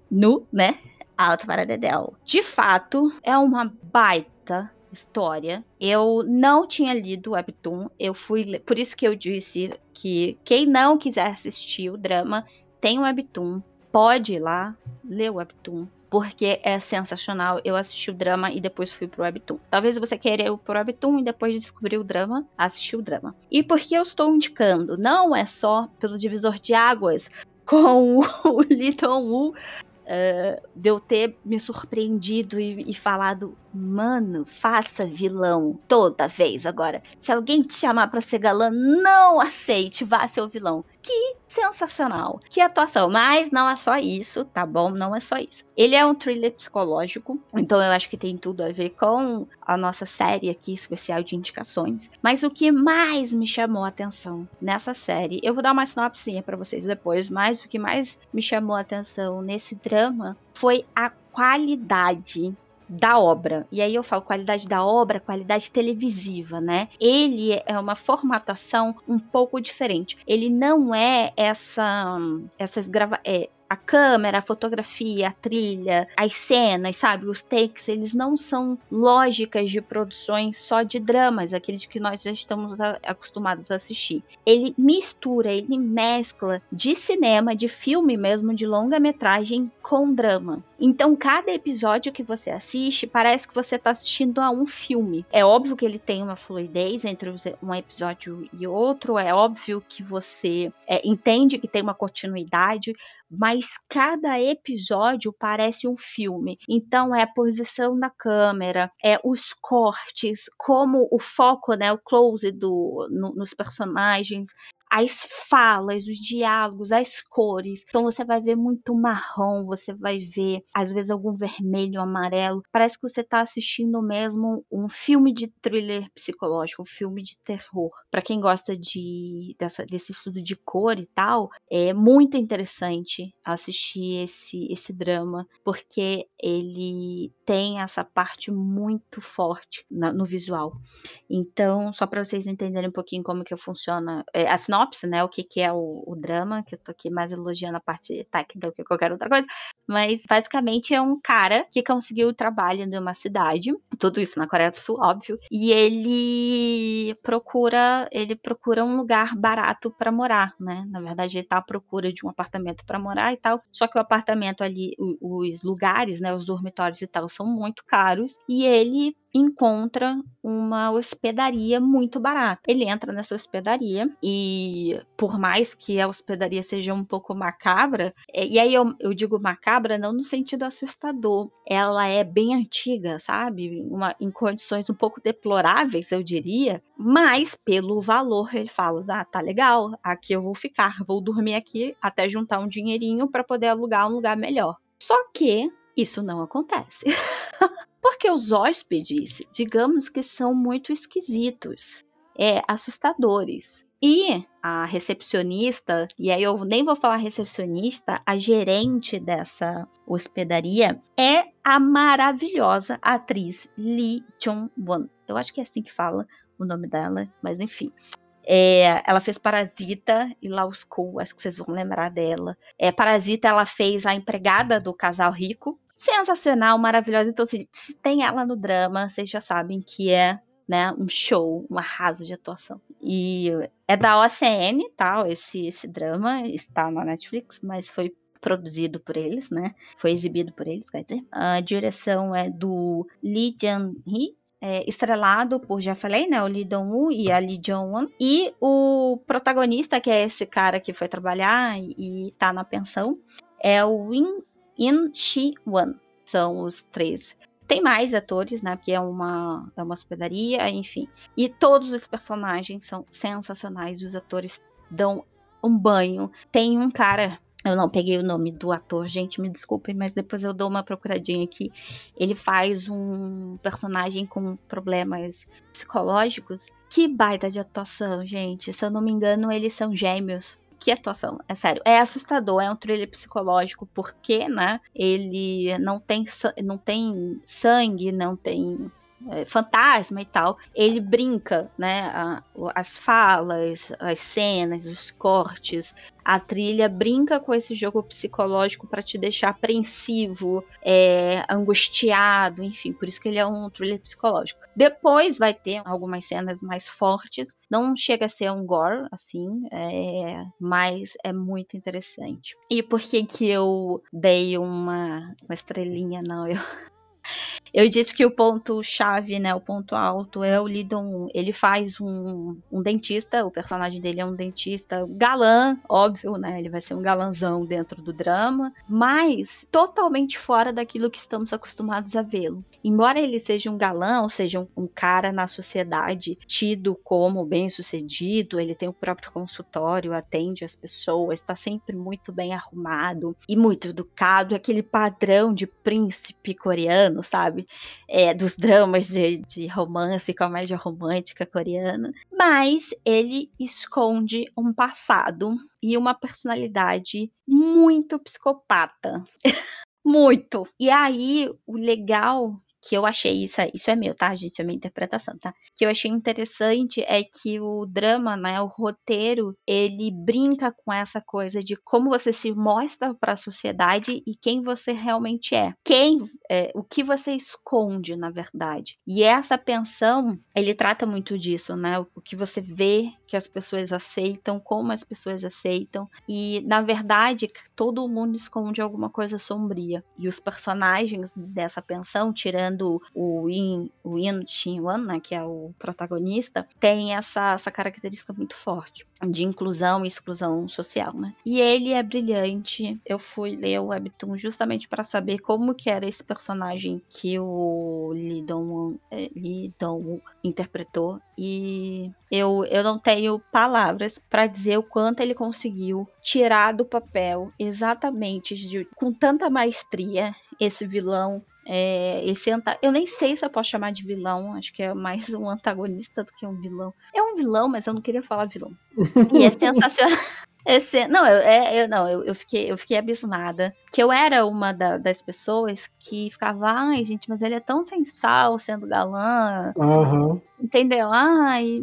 Nu, né? Alto para Dedel. De fato, é uma baita história. Eu não tinha lido o Webtoon, eu fui. Por isso que eu disse que quem não quiser assistir o drama tem o Webtoon, pode ir lá ler o Webtoon porque é sensacional. Eu assisti o drama e depois fui pro Webtoon. Talvez você queira ir pro Webtoon e depois descobrir o drama, assistir o drama. E por que eu estou indicando? Não é só pelo divisor de águas com o Little Wu, uh, de eu ter me surpreendido e, e, falado, mano, faça vilão toda vez agora. Se alguém te chamar pra ser galã, não aceite, vá ser o vilão. Que sensacional, que atuação. Mas não é só isso, tá bom? Não é só isso. Ele é um thriller psicológico, então eu acho que tem tudo a ver com a nossa série aqui especial de indicações. Mas o que mais me chamou a atenção nessa série, eu vou dar uma sinopse para vocês depois, mas o que mais me chamou a atenção nesse drama foi a qualidade da obra. E aí eu falo qualidade da obra, qualidade televisiva, né? Ele é uma formatação um pouco diferente. Ele não é essa essas grava é, a câmera, a fotografia, a trilha, as cenas, sabe? Os takes, eles não são lógicas de produções só de dramas, aqueles que nós já estamos a, acostumados a assistir. Ele mistura, ele mescla de cinema, de filme mesmo, de longa-metragem com drama. Então, cada episódio que você assiste parece que você está assistindo a um filme. É óbvio que ele tem uma fluidez entre um episódio e outro, é óbvio que você é, entende que tem uma continuidade, mas cada episódio parece um filme. Então é a posição da câmera, é os cortes, como o foco, né, o close do, no, nos personagens, as falas, os diálogos, as cores. Então você vai ver muito marrom, você vai ver às vezes algum vermelho, amarelo. Parece que você está assistindo mesmo um filme de thriller psicológico, um filme de terror. Para quem gosta de dessa, desse estudo de cor e tal, é muito interessante assistir esse esse drama porque ele tem essa parte muito forte na, no visual. Então, só para vocês entenderem um pouquinho como que funciona é, a sinopse, né? O que, que é o, o, drama, que eu tô aqui mais elogiando a parte técnica do que qualquer outra coisa. Mas basicamente é um cara que conseguiu trabalho em uma cidade, tudo isso na Coreia do Sul, óbvio, e ele procura, ele procura um lugar barato para morar, né? Na verdade, ele tá à procura de um apartamento para morar e tal. Só que o apartamento ali, os lugares, né, os dormitórios e tal são muito caros e ele encontra uma hospedaria muito barata. Ele entra nessa hospedaria e, por mais que a hospedaria seja um pouco macabra, é, e aí eu, eu digo macabra não no sentido assustador, ela é bem antiga, sabe? Uma, em condições um pouco deploráveis, eu diria, mas pelo valor ele fala: ah, tá legal, aqui eu vou ficar, vou dormir aqui até juntar um dinheirinho para poder alugar um lugar melhor. Só que isso não acontece. Porque os hóspedes, digamos que são muito esquisitos, é, assustadores. E a recepcionista, e aí eu nem vou falar recepcionista, a gerente dessa hospedaria é a maravilhosa atriz Lee Jong-won. Eu acho que é assim que fala o nome dela, mas enfim. É, ela fez Parasita e Law acho que vocês vão lembrar dela. É, Parasita ela fez a empregada do casal rico, sensacional, maravilhosa. Então, assim, se tem ela no drama, vocês já sabem que é né, um show, um arraso de atuação. E é da OCN, tal, esse, esse drama está na Netflix, mas foi produzido por eles, né? Foi exibido por eles, quer dizer. A direção é do Lee Jung-hee, é, estrelado por, já falei, né, o Lee Dong-woo e a Lee Jong-won. E o protagonista, que é esse cara que foi trabalhar e, e tá na pensão, é o Win In Shi Wan. São os três. Tem mais atores, né? Porque é uma, é uma hospedaria, enfim. E todos os personagens são sensacionais. Os atores dão um banho. Tem um cara eu não peguei o nome do ator, gente, me desculpem, mas depois eu dou uma procuradinha aqui. Ele faz um personagem com problemas psicológicos. Que baita de atuação, gente. Se eu não me engano, eles são gêmeos que atuação, é sério. É assustador, é um thriller psicológico, porque, né, ele não tem, não tem sangue, não tem é, fantasma e tal, ele brinca, né? A, as falas, as cenas, os cortes, a trilha brinca com esse jogo psicológico para te deixar apreensivo, é, angustiado, enfim, por isso que ele é um thriller psicológico. Depois vai ter algumas cenas mais fortes, não chega a ser um gore, assim, é, mas é muito interessante. E por que que eu dei uma, uma estrelinha, não, eu eu disse que o ponto chave, né, o ponto alto é o Lidon. Ele faz um, um dentista, o personagem dele é um dentista galã, óbvio, né? Ele vai ser um galanzão dentro do drama, mas totalmente fora daquilo que estamos acostumados a vê-lo. Embora ele seja um galã, ou seja, um, um cara na sociedade tido como bem-sucedido, ele tem o próprio consultório, atende as pessoas, está sempre muito bem arrumado e muito educado, aquele padrão de príncipe coreano, sabe? é, dos dramas de, de romance, comédia romântica coreana, mas ele esconde um passado e uma personalidade muito psicopata. muito. E aí, o legal que eu achei isso, isso é meu, tá, gente? É minha interpretação, tá? Que eu achei interessante é que o drama, né, o roteiro, ele brinca com essa coisa de como você se mostra para a sociedade e quem você realmente é. Quem, é, o que você esconde, na verdade. E essa pensão, ele trata muito disso, né? O que você vê que as pessoas aceitam, como as pessoas aceitam. E, na verdade, todo mundo esconde alguma coisa sombria. E os personagens dessa pensão, tirando o Yin, o Yin né, que é o protagonista, tem essa, essa característica muito forte de inclusão e exclusão social, né? E ele é brilhante. Eu fui ler o webtoon justamente para saber como que era esse personagem que o Lee Dong, eh, Lee Dong interpretou e eu, eu não tenho palavras para dizer o quanto ele conseguiu tirar do papel exatamente de, com tanta maestria esse vilão é, esse. Eu nem sei se eu posso chamar de vilão, acho que é mais um antagonista do que um vilão. É um vilão, mas eu não queria falar vilão. e é sensacional. Esse, não, eu, é, eu, não eu, eu, fiquei, eu fiquei abismada. Que eu era uma da, das pessoas que ficava, ai, gente, mas ele é tão sem sal sendo galã. Uhum. Entendeu? Ai.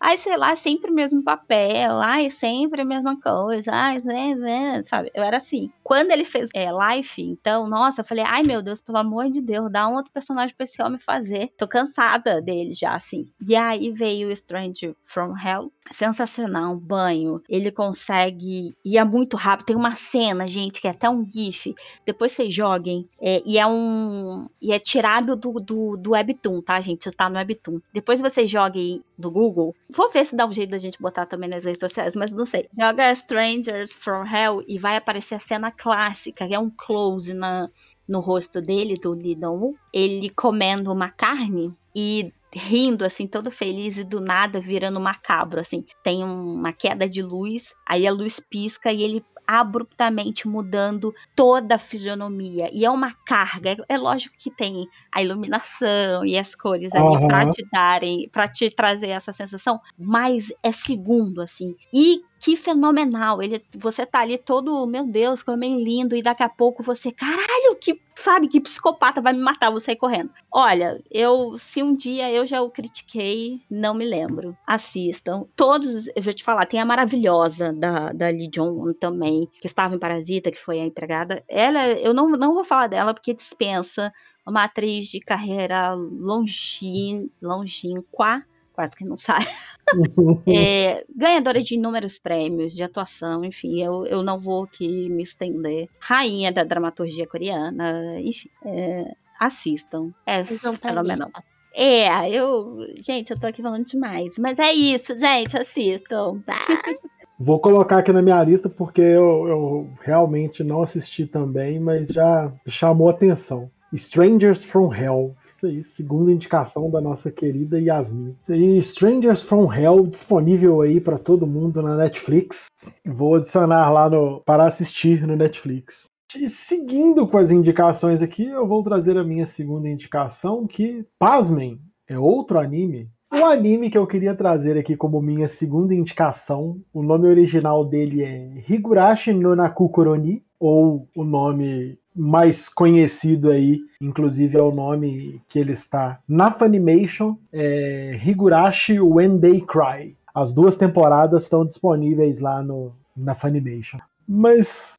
Ai, sei lá, sempre o mesmo papel, ai, sempre a mesma coisa, ai, né, né, sabe? Eu era assim. Quando ele fez é, Life, então, nossa, eu falei, ai, meu Deus, pelo amor de Deus, dá um outro personagem pra esse homem fazer. Tô cansada dele já, assim. E aí veio Strange from Hell, sensacional, um banho. Ele consegue ir muito rápido. Tem uma cena, gente, que é até um GIF. Depois vocês joguem. É, e é um. E é tirado do, do, do Webtoon, tá, gente? Isso tá no Webtoon. Depois vocês joguem do Google. Vou ver se dá um jeito da gente botar também nas redes sociais, mas não sei. Joga Strangers from Hell e vai aparecer a cena clássica, que é um close na, no rosto dele, do Lidon. Ele comendo uma carne e rindo, assim, todo feliz e do nada virando macabro, assim. Tem uma queda de luz, aí a luz pisca e ele abruptamente mudando toda a fisionomia. E é uma carga. É lógico que tem a iluminação e as cores ali uhum. para te darem, para te trazer essa sensação, mas é segundo, assim. E que fenomenal. Ele, você tá ali todo, meu Deus, como é lindo, e daqui a pouco você, caralho, que, sabe, que psicopata vai me matar, vou sair correndo. Olha, eu, se um dia eu já o critiquei, não me lembro. Assistam. Todos, eu vou te falar, tem a maravilhosa da, da Lee Jong também, que estava em Parasita, que foi a empregada. Ela, eu não, não vou falar dela porque dispensa uma atriz de carreira longin, longínqua, quase que não sai. é, ganhadora de inúmeros prêmios de atuação, enfim, eu, eu não vou aqui me estender. Rainha da dramaturgia coreana, enfim, é, assistam. É fenomenal. É, eu. Gente, eu tô aqui falando demais. Mas é isso, gente, assistam. Vou colocar aqui na minha lista porque eu, eu realmente não assisti também, mas já chamou atenção. Strangers from Hell. Isso aí, segunda indicação da nossa querida Yasmin. E Strangers from Hell disponível aí para todo mundo na Netflix. Vou adicionar lá no para assistir no Netflix. E seguindo com as indicações aqui, eu vou trazer a minha segunda indicação, que, pasmem, é outro anime. O anime que eu queria trazer aqui como minha segunda indicação, o nome original dele é Higurashi no Nakukoroni, ou o nome mais conhecido aí, inclusive é o nome que ele está na Funimation, é Higurashi When They Cry. As duas temporadas estão disponíveis lá no, na Funimation. Mas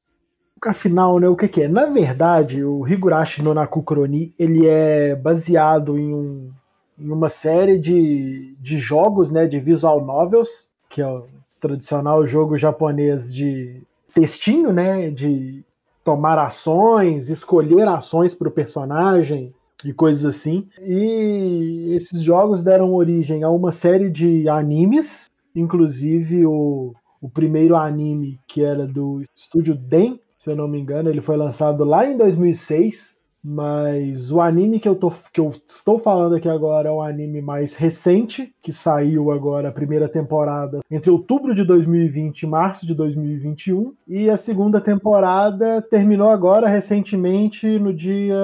afinal, né, o que, que, é? Na verdade, o Higurashi no ele é baseado em, um, em uma série de, de jogos, né, de visual novels, que é o tradicional jogo japonês de textinho, né, de tomar ações, escolher ações para o personagem e coisas assim. E esses jogos deram origem a uma série de animes, inclusive o, o primeiro anime que era do estúdio Den, se eu não me engano, ele foi lançado lá em 2006 mas o anime que eu, tô, que eu estou falando aqui agora é um anime mais recente, que saiu agora a primeira temporada entre outubro de 2020 e março de 2021. E a segunda temporada terminou agora recentemente no dia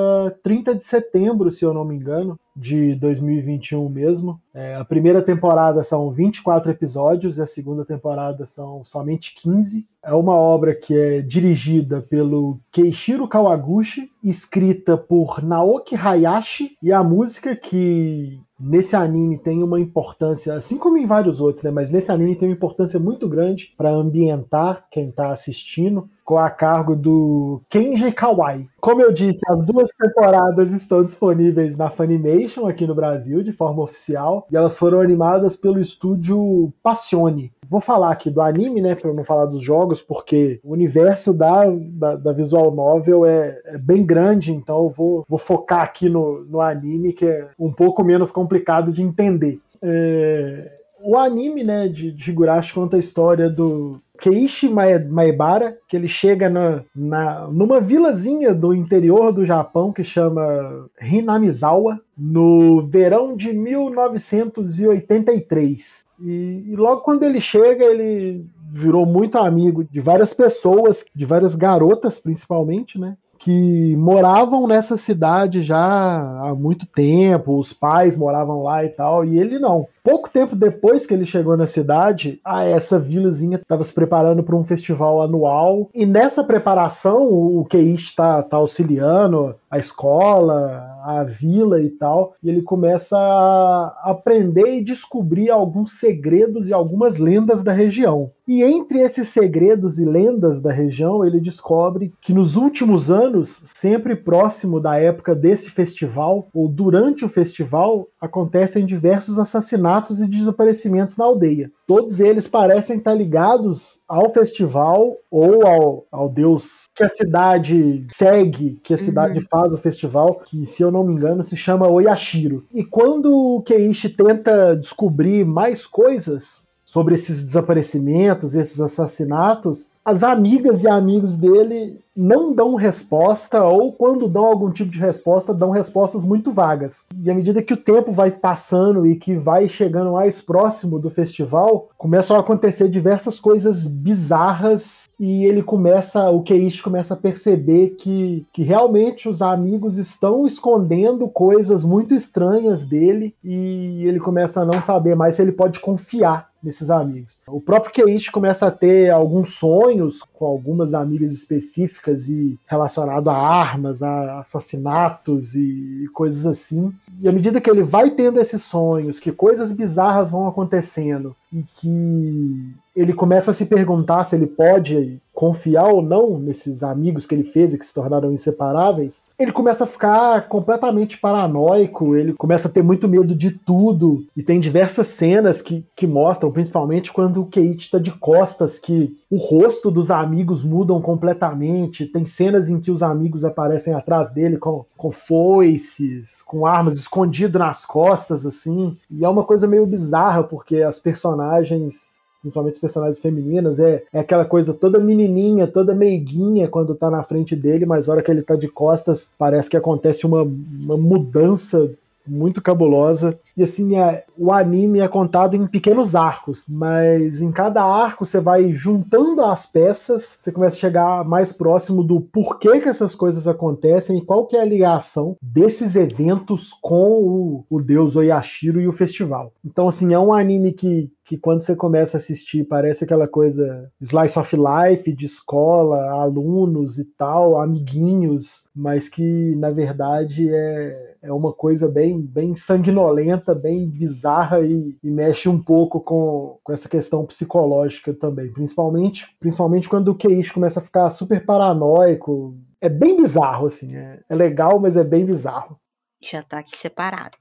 30 de setembro, se eu não me engano de 2021 mesmo. É, a primeira temporada são 24 episódios e a segunda temporada são somente 15. É uma obra que é dirigida pelo Keishiro Kawaguchi, escrita por Naoki Hayashi, e a música que nesse anime tem uma importância, assim como em vários outros, né? Mas nesse anime tem uma importância muito grande para ambientar quem está assistindo com a cargo do Kenji Kawai. Como eu disse, as duas temporadas estão disponíveis na Funimation aqui no Brasil de forma oficial e elas foram animadas pelo estúdio Passione. Vou falar aqui do anime, né, para não falar dos jogos, porque o universo da, da, da visual novel é, é, bem grande, então eu vou, vou focar aqui no, no anime, que é um pouco menos complicado de entender. É, o anime, né, de, de Higurashi conta a história do Keiichi Maebara, que ele chega na, na, numa vilazinha do interior do Japão que chama Hinamizawa, no verão de 1983. E, e logo quando ele chega, ele virou muito amigo de várias pessoas, de várias garotas principalmente, né? Que moravam nessa cidade já há muito tempo, os pais moravam lá e tal, e ele não. Pouco tempo depois que ele chegou na cidade, a essa vilazinha estava se preparando para um festival anual, e nessa preparação o Keiichi está tá auxiliando a escola, a vila e tal, e ele começa a aprender e descobrir alguns segredos e algumas lendas da região. E entre esses segredos e lendas da região, ele descobre que nos últimos anos, sempre próximo da época desse festival, ou durante o festival, acontecem diversos assassinatos e desaparecimentos na aldeia. Todos eles parecem estar ligados ao festival ou ao, ao deus que a cidade segue, que a cidade uhum. faz o festival, que, se eu não me engano, se chama Oyashiro. E quando o Keiichi tenta descobrir mais coisas, sobre esses desaparecimentos, esses assassinatos, as amigas e amigos dele não dão resposta, ou quando dão algum tipo de resposta, dão respostas muito vagas. E à medida que o tempo vai passando e que vai chegando mais próximo do festival, começam a acontecer diversas coisas bizarras e ele começa, o Keiichi começa a perceber que, que realmente os amigos estão escondendo coisas muito estranhas dele e ele começa a não saber mais se ele pode confiar nesses amigos. O próprio Keiichi começa a ter alguns sonhos com algumas amigas específicas e relacionado a armas, a assassinatos e coisas assim. E à medida que ele vai tendo esses sonhos, que coisas bizarras vão acontecendo e que ele começa a se perguntar se ele pode confiar ou não nesses amigos que ele fez e que se tornaram inseparáveis, ele começa a ficar completamente paranoico, ele começa a ter muito medo de tudo, e tem diversas cenas que, que mostram, principalmente quando o Keiichi está de costas, que o rosto dos amigos mudam completamente, tem cenas em que os amigos aparecem atrás dele com, com foices, com armas escondido nas costas, assim, e é uma coisa meio bizarra, porque as personagens principalmente os personagens femininas, é, é aquela coisa toda menininha, toda meiguinha quando tá na frente dele, mas na hora que ele tá de costas, parece que acontece uma, uma mudança muito cabulosa. E assim, é, o anime é contado em pequenos arcos, mas em cada arco você vai juntando as peças, você começa a chegar mais próximo do porquê que essas coisas acontecem e qual que é a ligação desses eventos com o, o deus Oyashiro e o festival. Então, assim, é um anime que, que quando você começa a assistir parece aquela coisa slice of life de escola, alunos e tal, amiguinhos, mas que na verdade é, é uma coisa bem, bem sanguinolenta, bem bizarra e, e mexe um pouco com, com essa questão psicológica também, principalmente, principalmente quando o Keiichi começa a ficar super paranoico. É bem bizarro, assim, é, é legal, mas é bem bizarro. Já tá aqui separado.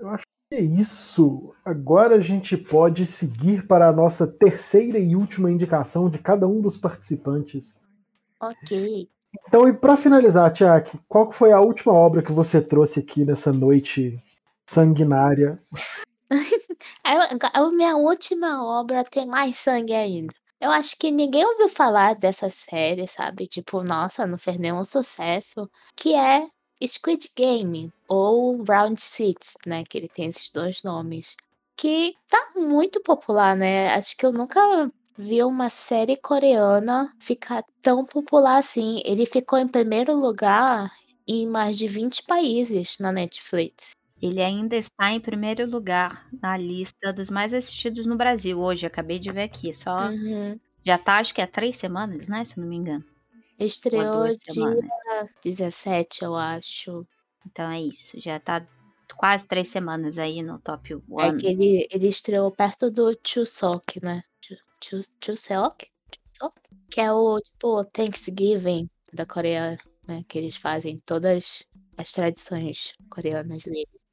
Eu acho é isso. Agora a gente pode seguir para a nossa terceira e última indicação de cada um dos participantes. Ok. Então, e para finalizar, Tiak, qual foi a última obra que você trouxe aqui nessa noite sanguinária? a, a minha última obra tem mais sangue ainda. Eu acho que ninguém ouviu falar dessa série, sabe? Tipo, nossa, não fez nenhum sucesso. Que é Squid Game ou Round Six, né? Que ele tem esses dois nomes. Que tá muito popular, né? Acho que eu nunca vi uma série coreana ficar tão popular assim. Ele ficou em primeiro lugar em mais de 20 países na Netflix. Ele ainda está em primeiro lugar na lista dos mais assistidos no Brasil hoje. Acabei de ver aqui, só. Uhum. Já tá, acho que há três semanas, né? Se não me engano. Estreou dia 17, eu acho. Então é isso, já tá quase três semanas aí no top 1. É que ele, ele estreou perto do Chuseok, né? Chuseok? Que é o, tipo, Thanksgiving da Coreia, né? Que eles fazem todas as tradições coreanas.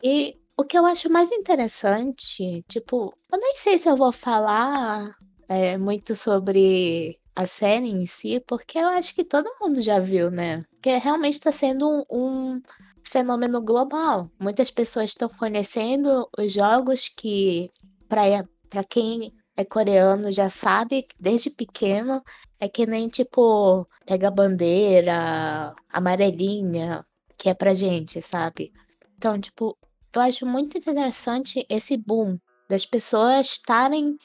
E o que eu acho mais interessante, tipo, eu nem sei se eu vou falar é, muito sobre a série em si, porque eu acho que todo mundo já viu, né? Que realmente está sendo um, um fenômeno global. Muitas pessoas estão conhecendo os jogos que, para quem é coreano, já sabe desde pequeno. É que nem, tipo, pega bandeira, amarelinha, que é pra gente, sabe? Então, tipo, eu acho muito interessante esse boom das pessoas estarem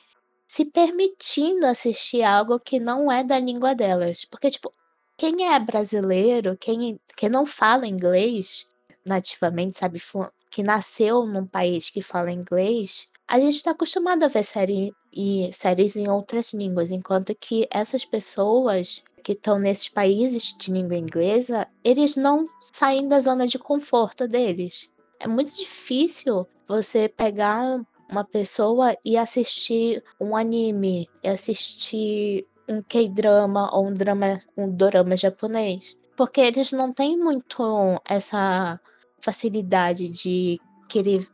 se permitindo assistir algo que não é da língua delas. Porque, tipo, quem é brasileiro, quem, quem não fala inglês nativamente, sabe, que nasceu num país que fala inglês, a gente está acostumado a ver série, e, séries em outras línguas, enquanto que essas pessoas que estão nesses países de língua inglesa, eles não saem da zona de conforto deles. É muito difícil você pegar uma pessoa e assistir um anime, e assistir um K-drama ou um drama, um dorama japonês, porque eles não têm muito essa facilidade de querer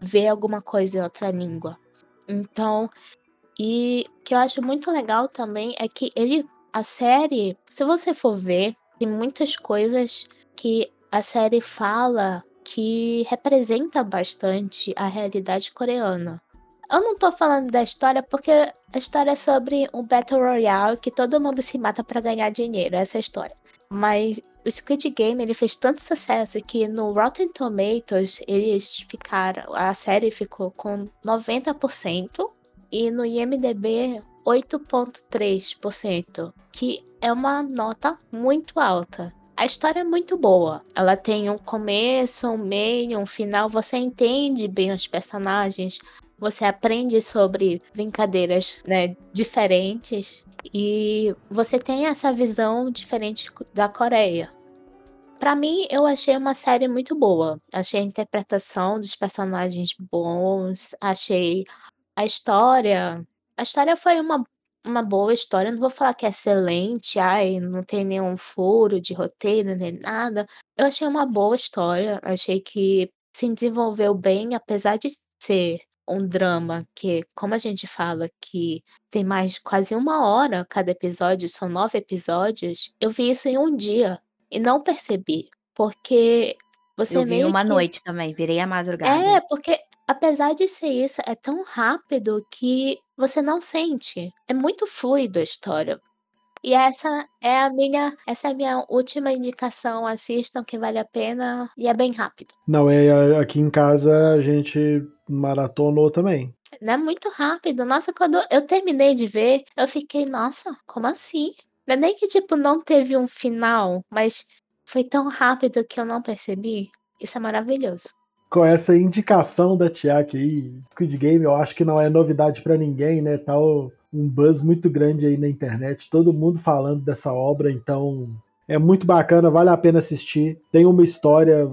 ver alguma coisa em outra língua. Então, e o que eu acho muito legal também é que ele a série, se você for ver, tem muitas coisas que a série fala que representa bastante a realidade coreana. Eu não tô falando da história porque a história é sobre um Battle Royale que todo mundo se mata para ganhar dinheiro, essa é a história. Mas o Squid Game ele fez tanto sucesso que no Rotten Tomatoes eles ficaram, a série ficou com 90% e no IMDb 8.3%, que é uma nota muito alta. A história é muito boa. Ela tem um começo, um meio, um final. Você entende bem os personagens. Você aprende sobre brincadeiras né, diferentes. E você tem essa visão diferente da Coreia. Para mim, eu achei uma série muito boa. Achei a interpretação dos personagens bons. Achei a história. A história foi uma uma boa história. Não vou falar que é excelente, ai, não tem nenhum furo de roteiro, nem nada. Eu achei uma boa história. Achei que se desenvolveu bem, apesar de ser um drama que, como a gente fala, que tem mais quase uma hora cada episódio, são nove episódios, eu vi isso em um dia e não percebi. Porque você eu vi meio uma que... noite também, virei a madrugada. É, porque apesar de ser isso, é tão rápido que você não sente. É muito fluido a história. E essa é a minha, essa é a minha última indicação. Assistam que vale a pena e é bem rápido. Não, é aqui em casa a gente maratonou também. Não é muito rápido. Nossa, quando eu terminei de ver, eu fiquei, nossa, como assim? Não é nem que, tipo, não teve um final, mas foi tão rápido que eu não percebi. Isso é maravilhoso. Com essa indicação da Tiak aí, Squid Game, eu acho que não é novidade para ninguém, né? Tá um buzz muito grande aí na internet, todo mundo falando dessa obra, então é muito bacana, vale a pena assistir. Tem uma história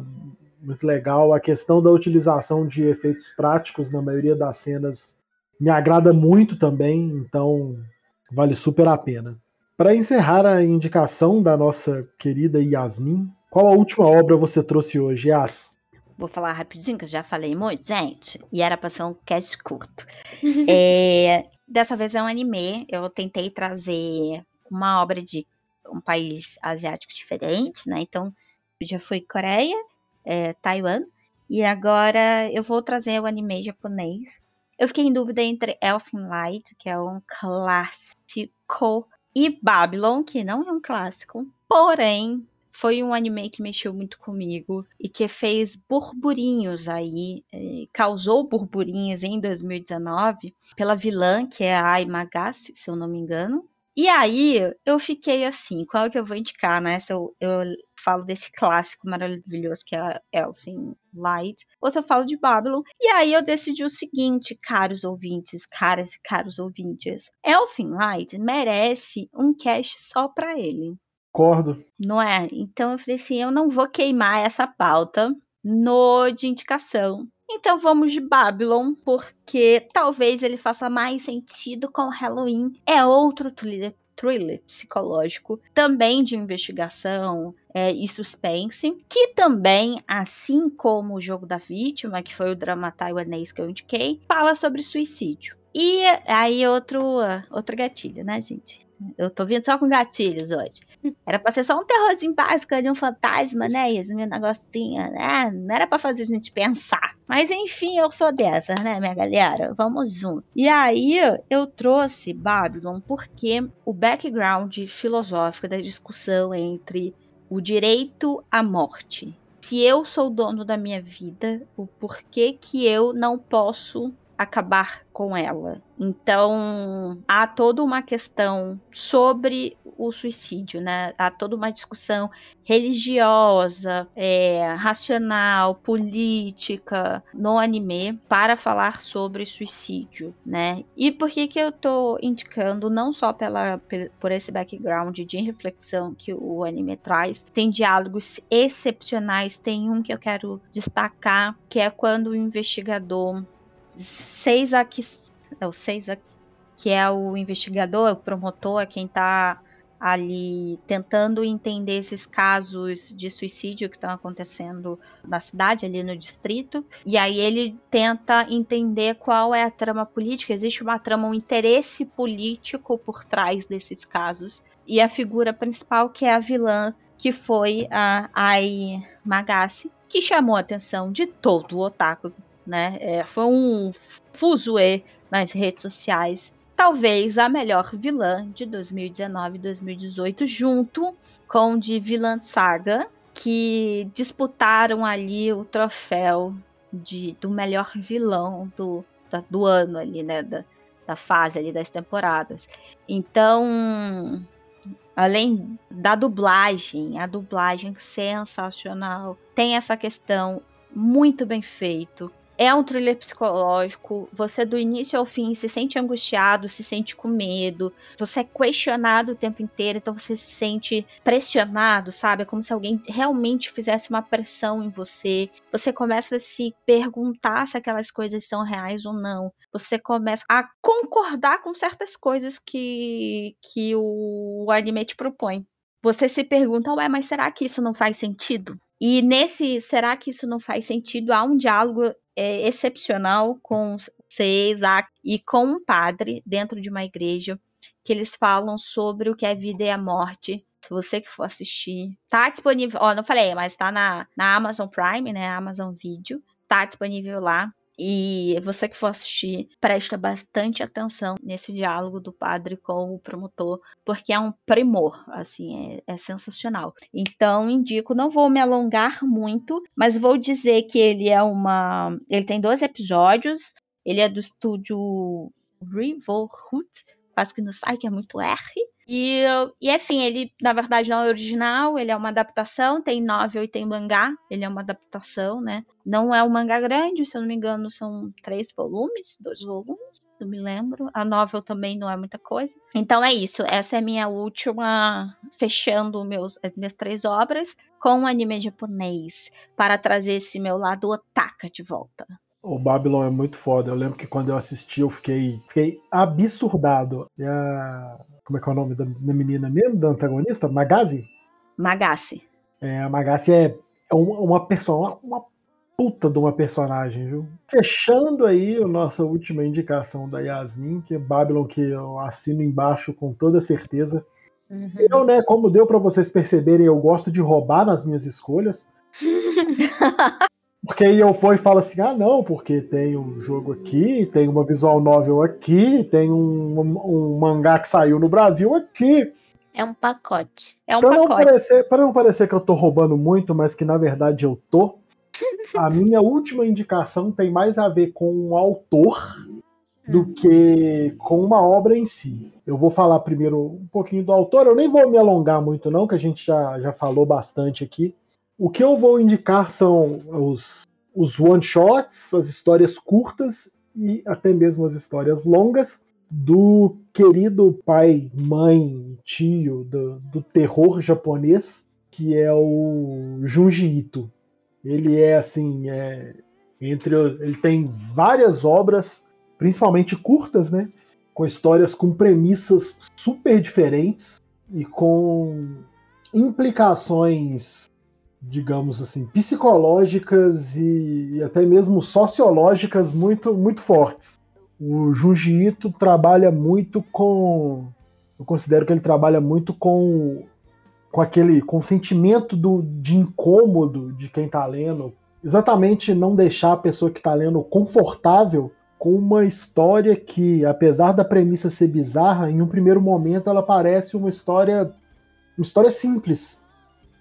muito legal. A questão da utilização de efeitos práticos na maioria das cenas me agrada muito também, então vale super a pena. Para encerrar a indicação da nossa querida Yasmin, qual a última obra você trouxe hoje, Yas? Vou falar rapidinho, que eu já falei muito, gente. E era pra ser um cast curto. é, dessa vez é um anime. Eu tentei trazer uma obra de um país asiático diferente, né? Então, já foi Coreia, é, Taiwan. E agora eu vou trazer o anime japonês. Eu fiquei em dúvida entre Elfen Light, que é um clássico, e Babylon, que não é um clássico. Porém, foi um anime que mexeu muito comigo e que fez burburinhos aí, eh, causou burburinhos em 2019 pela vilã, que é a Ai se eu não me engano. E aí eu fiquei assim, qual que eu vou indicar, né? Se eu, eu falo desse clássico maravilhoso que é Elfin Light, ou se eu falo de Babylon. E aí eu decidi o seguinte, caros ouvintes, caras e caros ouvintes. Elfin Light merece um cast só para ele. Concordo. Não é? Então eu falei assim, eu não vou queimar essa pauta no de indicação. Então vamos de Babylon, porque talvez ele faça mais sentido com Halloween. É outro thriller, thriller psicológico, também de investigação é, e suspense, que também, assim como o Jogo da Vítima, que foi o drama taiwanês que eu indiquei, fala sobre suicídio. E aí outro, outro gatilho, né, gente? Eu tô vindo só com gatilhos hoje. Era pra ser só um terrorzinho básico ali, um fantasma, né? E um negocinho, né? Não era pra fazer a gente pensar. Mas enfim, eu sou dessas, né, minha galera? Vamos junto. E aí, eu trouxe Babylon porque o background filosófico da discussão entre o direito à morte. Se eu sou dono da minha vida, o porquê que eu não posso acabar com ela. Então, há toda uma questão sobre o suicídio, né? Há toda uma discussão religiosa, é, racional, política no anime para falar sobre suicídio, né? E por que que eu tô indicando não só pela por esse background de reflexão que o anime traz, tem diálogos excepcionais, tem um que eu quero destacar, que é quando o investigador Seisak, é o Seisak, que é o investigador, o promotor, é quem está ali tentando entender esses casos de suicídio que estão acontecendo na cidade, ali no distrito. E aí ele tenta entender qual é a trama política. Existe uma trama, um interesse político por trás desses casos. E a figura principal, que é a vilã, que foi a Ai Magasi, que chamou a atenção de todo o otaku né? É, foi um fuzuê nas redes sociais. Talvez a melhor vilã de 2019 e 2018, junto com de Vilã Saga, que disputaram ali o troféu de, do melhor vilão do, da, do ano ali, né? Da, da fase ali das temporadas. Então, além da dublagem, a dublagem sensacional, tem essa questão muito bem feito. É um thriller psicológico. Você, do início ao fim, se sente angustiado, se sente com medo. Você é questionado o tempo inteiro, então você se sente pressionado, sabe? É como se alguém realmente fizesse uma pressão em você. Você começa a se perguntar se aquelas coisas são reais ou não. Você começa a concordar com certas coisas que, que o anime te propõe. Você se pergunta, ué, mas será que isso não faz sentido? E nesse, será que isso não faz sentido? Há um diálogo é, excepcional com C, Isaac e com um padre dentro de uma igreja que eles falam sobre o que é vida e a morte. Se você que for assistir, tá disponível. Ó, não falei, mas tá na, na Amazon Prime, né? Amazon Video. Tá disponível lá. E você que for assistir, presta bastante atenção nesse diálogo do padre com o promotor, porque é um primor, assim, é, é sensacional. Então, indico, não vou me alongar muito, mas vou dizer que ele é uma. Ele tem dois episódios, ele é do estúdio Revolhood, quase que no sai, que é muito R. E, e enfim, ele na verdade não é original, ele é uma adaptação, tem novel e tem mangá, ele é uma adaptação, né? Não é um mangá grande, se eu não me engano, são três volumes, dois volumes, não me lembro. A novel também não é muita coisa. Então é isso, essa é minha última, fechando meus, as minhas três obras com o anime japonês, para trazer esse meu lado otaka de volta. O Babylon é muito foda. Eu lembro que quando eu assisti, eu fiquei, fiquei absurdado. Como é que é o nome da, da menina mesmo, da antagonista? Magasi? Magasi. É, a Magasi é, é uma, uma personagem, uma puta de uma personagem, viu? Fechando aí a nossa última indicação da Yasmin, que é Babylon, que eu assino embaixo com toda certeza. Uhum. Eu, né, como deu para vocês perceberem, eu gosto de roubar nas minhas escolhas. Porque aí eu for e falo assim: ah, não, porque tem um jogo aqui, tem uma visual novel aqui, tem um, um, um mangá que saiu no Brasil aqui. É um pacote. É um pra pacote. Não parecer, para não parecer que eu tô roubando muito, mas que na verdade eu tô, a minha última indicação tem mais a ver com o um autor do hum. que com uma obra em si. Eu vou falar primeiro um pouquinho do autor, eu nem vou me alongar muito, não, que a gente já, já falou bastante aqui. O que eu vou indicar são os, os one-shots, as histórias curtas e até mesmo as histórias longas do querido pai, mãe, tio do, do terror japonês, que é o Junji Ito. Ele é assim, é, entre ele tem várias obras, principalmente curtas, né, com histórias com premissas super diferentes e com implicações digamos assim, psicológicas e, e, até mesmo sociológicas muito, muito fortes. O Junji trabalha muito com. Eu considero que ele trabalha muito com, com aquele com o sentimento do, de incômodo de quem está lendo. Exatamente não deixar a pessoa que está lendo confortável com uma história que, apesar da premissa ser bizarra, em um primeiro momento ela parece uma história uma história simples,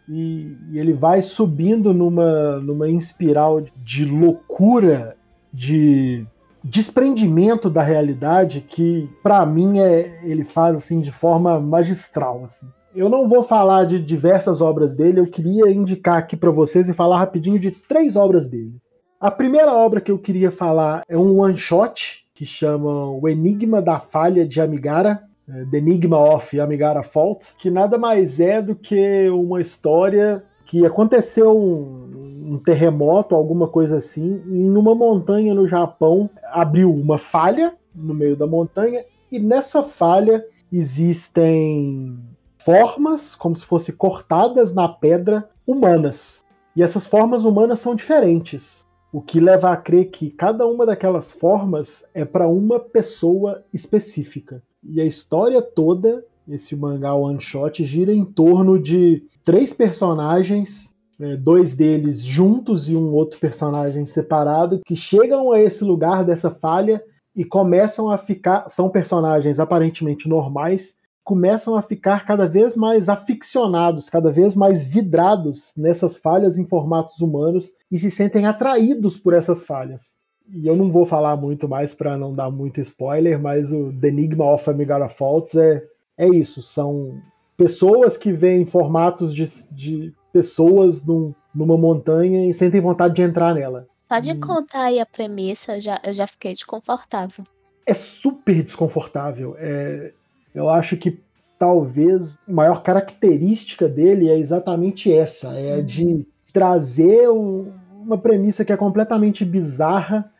e, e ele vai subindo numa, numa espiral de loucura, de desprendimento da realidade que para mim é ele faz assim de forma magistral assim. Eu não vou falar de diversas obras dele, eu queria indicar aqui para vocês e falar rapidinho de três obras dele. A primeira obra que eu queria falar é um one shot que chama O Enigma da Falha de Amigara, The Enigma of Amigara Fault, que nada mais é do que uma história que aconteceu um, um, terremoto, alguma coisa assim, e em uma montanha no Japão abriu uma falha no meio da montanha, e nessa falha existem formas, como se fossem cortadas na pedra, humanas. E essas formas humanas são diferentes, o que leva a crer que cada uma daquelas formas é para uma pessoa específica. E a história toda, esse mangá one shot, gira em torno de três personagens, né, dois deles juntos e um outro personagem separado, que chegam a esse lugar dessa falha e começam a ficar. São personagens aparentemente normais, começam a ficar cada vez mais aficionados, cada vez mais vidrados nessas falhas em formatos humanos e se sentem atraídos por essas falhas. E eu não vou falar muito mais para não dar muito spoiler, mas o The Enigma of Amigara Faults é, é isso. São pessoas que veem formatos de, de pessoas num, numa montanha e sentem vontade de entrar nela. Só de hum. contar aí a premissa, eu já, eu já fiquei desconfortável. É super desconfortável. É, eu acho que talvez a maior característica dele é exatamente essa: é uhum. de trazer um, uma premissa que é completamente bizarra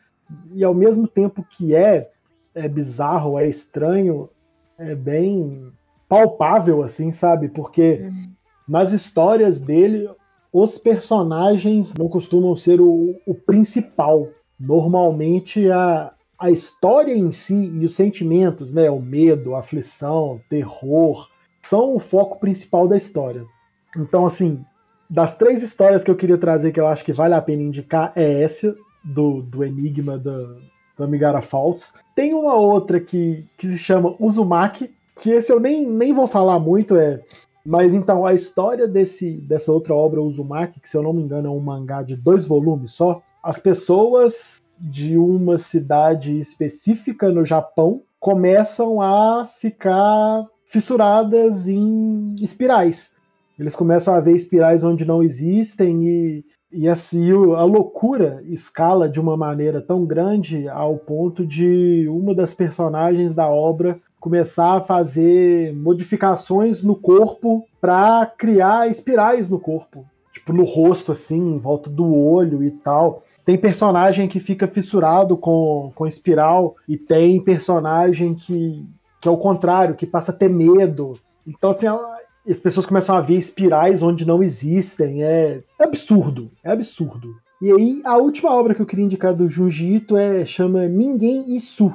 e ao mesmo tempo que é, é bizarro, é estranho, é bem palpável, assim, sabe? Porque uhum. nas histórias dele, os personagens não costumam ser o, o principal. Normalmente a, a história em si e os sentimentos, né? O medo, a aflição, terror, são o foco principal da história. Então, assim, das três histórias que eu queria trazer que eu acho que vale a pena indicar é essa, do, do enigma do, do Amigara Faults. Tem uma outra que, que se chama Uzumaki, que esse eu nem, nem vou falar muito, é. Mas então, a história desse, dessa outra obra, Uzumaki, que se eu não me engano é um mangá de dois volumes só, as pessoas de uma cidade específica no Japão começam a ficar fissuradas em espirais. Eles começam a ver espirais onde não existem e, e assim a loucura escala de uma maneira tão grande ao ponto de uma das personagens da obra começar a fazer modificações no corpo para criar espirais no corpo, tipo no rosto assim, em volta do olho e tal. Tem personagem que fica fissurado com, com espiral e tem personagem que, que é o contrário, que passa a ter medo. Então, assim, as pessoas começam a ver espirais onde não existem. É, é absurdo. É absurdo. E aí, a última obra que eu queria indicar do Junji Ito é, chama Ninguém Isu,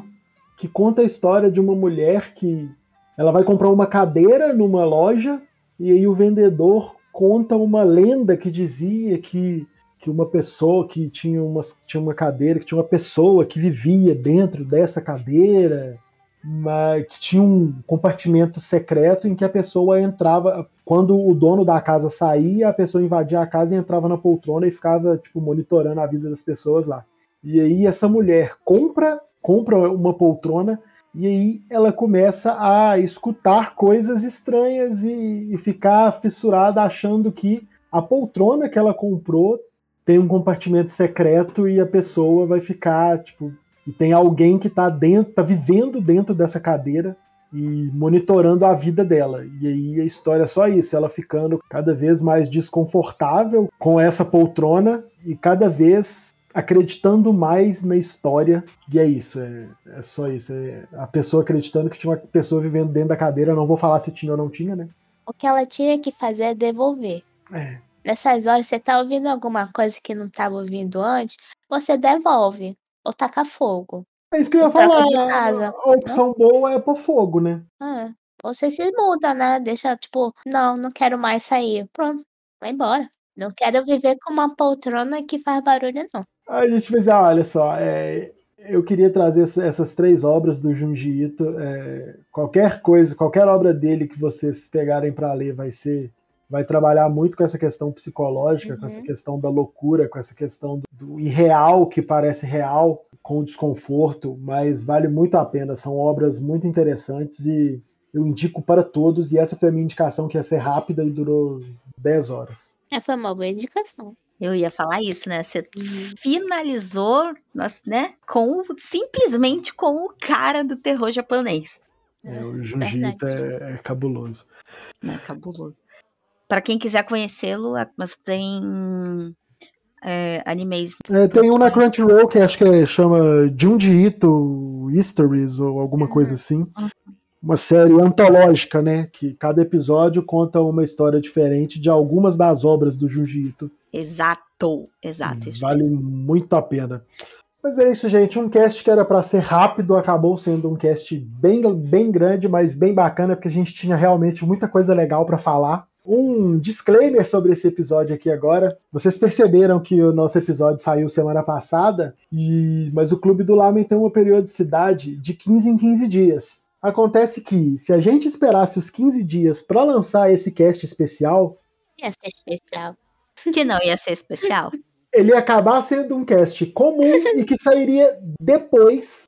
que conta a história de uma mulher que ela vai comprar uma cadeira numa loja e aí o vendedor conta uma lenda que dizia que que uma pessoa que tinha uma, tinha uma cadeira, que tinha uma pessoa que vivia dentro dessa cadeira, mas que tinha um compartimento secreto em que a pessoa entrava. Quando o dono da casa saía, a pessoa invadia a casa e entrava na poltrona e ficava tipo, monitorando a vida das pessoas lá. E aí essa mulher compra, compra uma poltrona e aí ela começa a escutar coisas estranhas e, e ficar fissurada achando que a poltrona que ela comprou tem um compartimento secreto e a pessoa vai ficar, tipo, e tem alguém que tá dentro, tá vivendo dentro dessa cadeira e monitorando a vida dela. E aí a história é só isso, ela ficando cada vez mais desconfortável com essa poltrona e cada vez acreditando mais na história. E é isso, é, é só isso. É a pessoa acreditando que tinha uma pessoa vivendo dentro da cadeira, não vou falar se tinha ou não tinha, né? O que ela tinha que fazer é devolver. É. Nessas horas, você tá ouvindo alguma coisa que não estava ouvindo antes, você devolve ou taca fogo. É isso que eu ia falar. De casa, a opção né? boa é pôr fogo, né? É. Você se muda, né? Deixa, tipo, não, não quero mais sair. Pronto, vai embora. Não quero viver com uma poltrona que faz barulho, não. A gente dizer, ah, olha só, é, eu queria trazer essas três obras do Junji Ito. É, qualquer coisa, qualquer obra dele que vocês pegarem para ler vai ser vai trabalhar muito com essa questão psicológica, uhum. com essa uhum. questão da loucura, com essa questão do irreal que parece real, com desconforto, mas vale muito a pena. São obras muito interessantes e eu indico para todos. E essa foi a minha indicação, que ia ser rápida e durou 10 horas. É, foi uma boa indicação. Eu ia falar isso, né? Você finalizou, né, com simplesmente com o cara do terror japonês. É, o Jiu-Jitsu é, é, cabuloso. É cabuloso para quem quiser conhecê-lo, mas tem é, animes. É, tem um na Crunchyroll que acho que é, chama Junji Ito Histories ou alguma uhum. coisa assim. Uma série antológica, né? Que cada episódio conta uma história diferente de algumas das obras do Junji Ito. Exato, exato. vale muito a pena. Mas é isso, gente. Um cast que era para ser rápido acabou sendo um cast bem, bem grande, mas bem bacana, porque a gente tinha realmente muita coisa legal para falar. Um disclaimer sobre esse episódio aqui agora. Vocês perceberam que o nosso episódio saiu semana passada, e mas o Clube do Lamen tem uma periodicidade de 15 em 15 dias. Acontece que, se a gente esperasse os 15 dias para lançar esse cast especial. Ia ser especial. Que não ia ser especial. Ele ia acabar sendo um cast comum e que sairia depois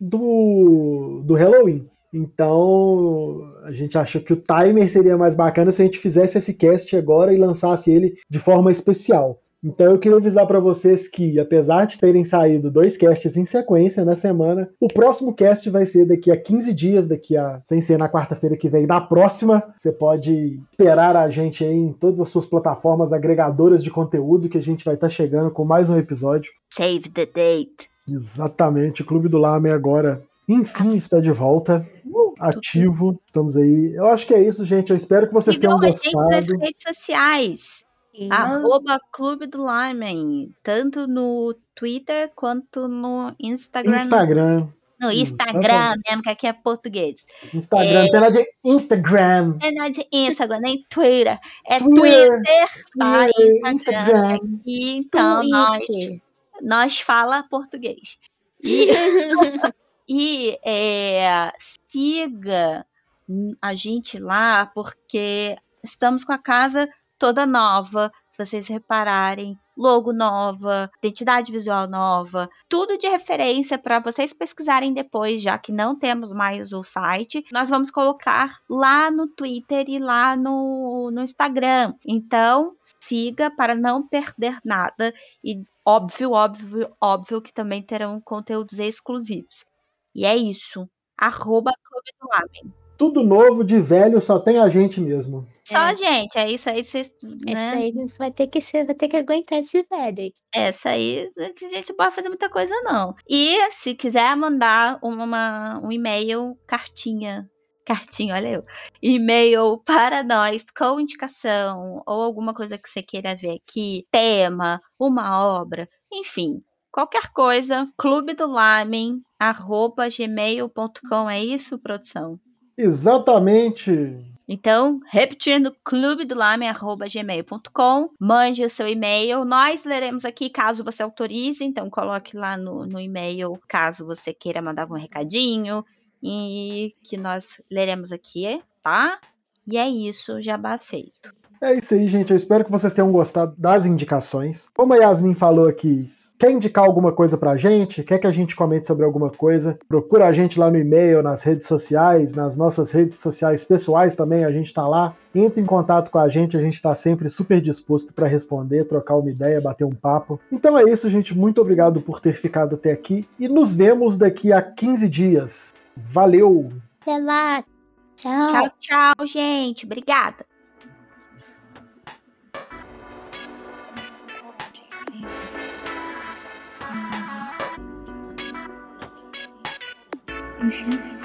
do, do Halloween. Então, a gente achou que o timer seria mais bacana se a gente fizesse esse cast agora e lançasse ele de forma especial. Então eu queria avisar para vocês que, apesar de terem saído dois casts em sequência na semana, o próximo cast vai ser daqui a 15 dias, daqui a sem ser na quarta-feira que vem, na próxima. Você pode esperar a gente aí em todas as suas plataformas agregadoras de conteúdo que a gente vai estar tá chegando com mais um episódio. Save the date. Exatamente, o Clube do Lame agora enfim está de volta, ativo. Estamos aí. Eu acho que é isso, gente. Eu espero que vocês tenham gostado. nas redes sociais. Arroba Clube do Lyman, tanto no Twitter quanto no Instagram. Instagram. No Instagram mesmo, que aqui é português. Instagram, é, pela de Instagram. Pela de Instagram, nem Twitter. É Twitter, Twitter tá? Instagram. Instagram. Aqui, então, Twitter. nós nós fala português. E, e é, siga a gente lá, porque estamos com a casa toda nova. Se vocês repararem, logo nova, identidade visual nova, tudo de referência para vocês pesquisarem depois, já que não temos mais o site. Nós vamos colocar lá no Twitter e lá no, no Instagram. Então, siga para não perder nada e óbvio, óbvio, óbvio que também terão conteúdos exclusivos. E é isso. Arroba Clube do Lamen. Tudo novo, de velho, só tem a gente mesmo. Só a gente, é isso aí, vocês. Né? Esse daí vai ter que ser, vai ter que aguentar esse velho aí. Essa aí a gente não pode fazer muita coisa, não. E se quiser mandar uma, um e-mail, cartinha. Cartinha, olha eu. E-mail para nós com indicação ou alguma coisa que você queira ver aqui, tema, uma obra, enfim, qualquer coisa, clube do lamen, arroba gmail.com, é isso, produção? Exatamente. Então, repetindo, clube do gmail.com, mande o seu e-mail, nós leremos aqui caso você autorize, então coloque lá no, no e-mail caso você queira mandar algum recadinho e que nós leremos aqui, tá? E é isso, jabá feito. É isso aí, gente. Eu espero que vocês tenham gostado das indicações. Como a Yasmin falou aqui, Quer indicar alguma coisa pra gente? Quer que a gente comente sobre alguma coisa? Procura a gente lá no e-mail, nas redes sociais, nas nossas redes sociais pessoais também, a gente tá lá. Entre em contato com a gente, a gente tá sempre super disposto para responder, trocar uma ideia, bater um papo. Então é isso, gente. Muito obrigado por ter ficado até aqui e nos vemos daqui a 15 dias. Valeu! Até lá! Tchau! Tchau, tchau, gente. Obrigada. 二。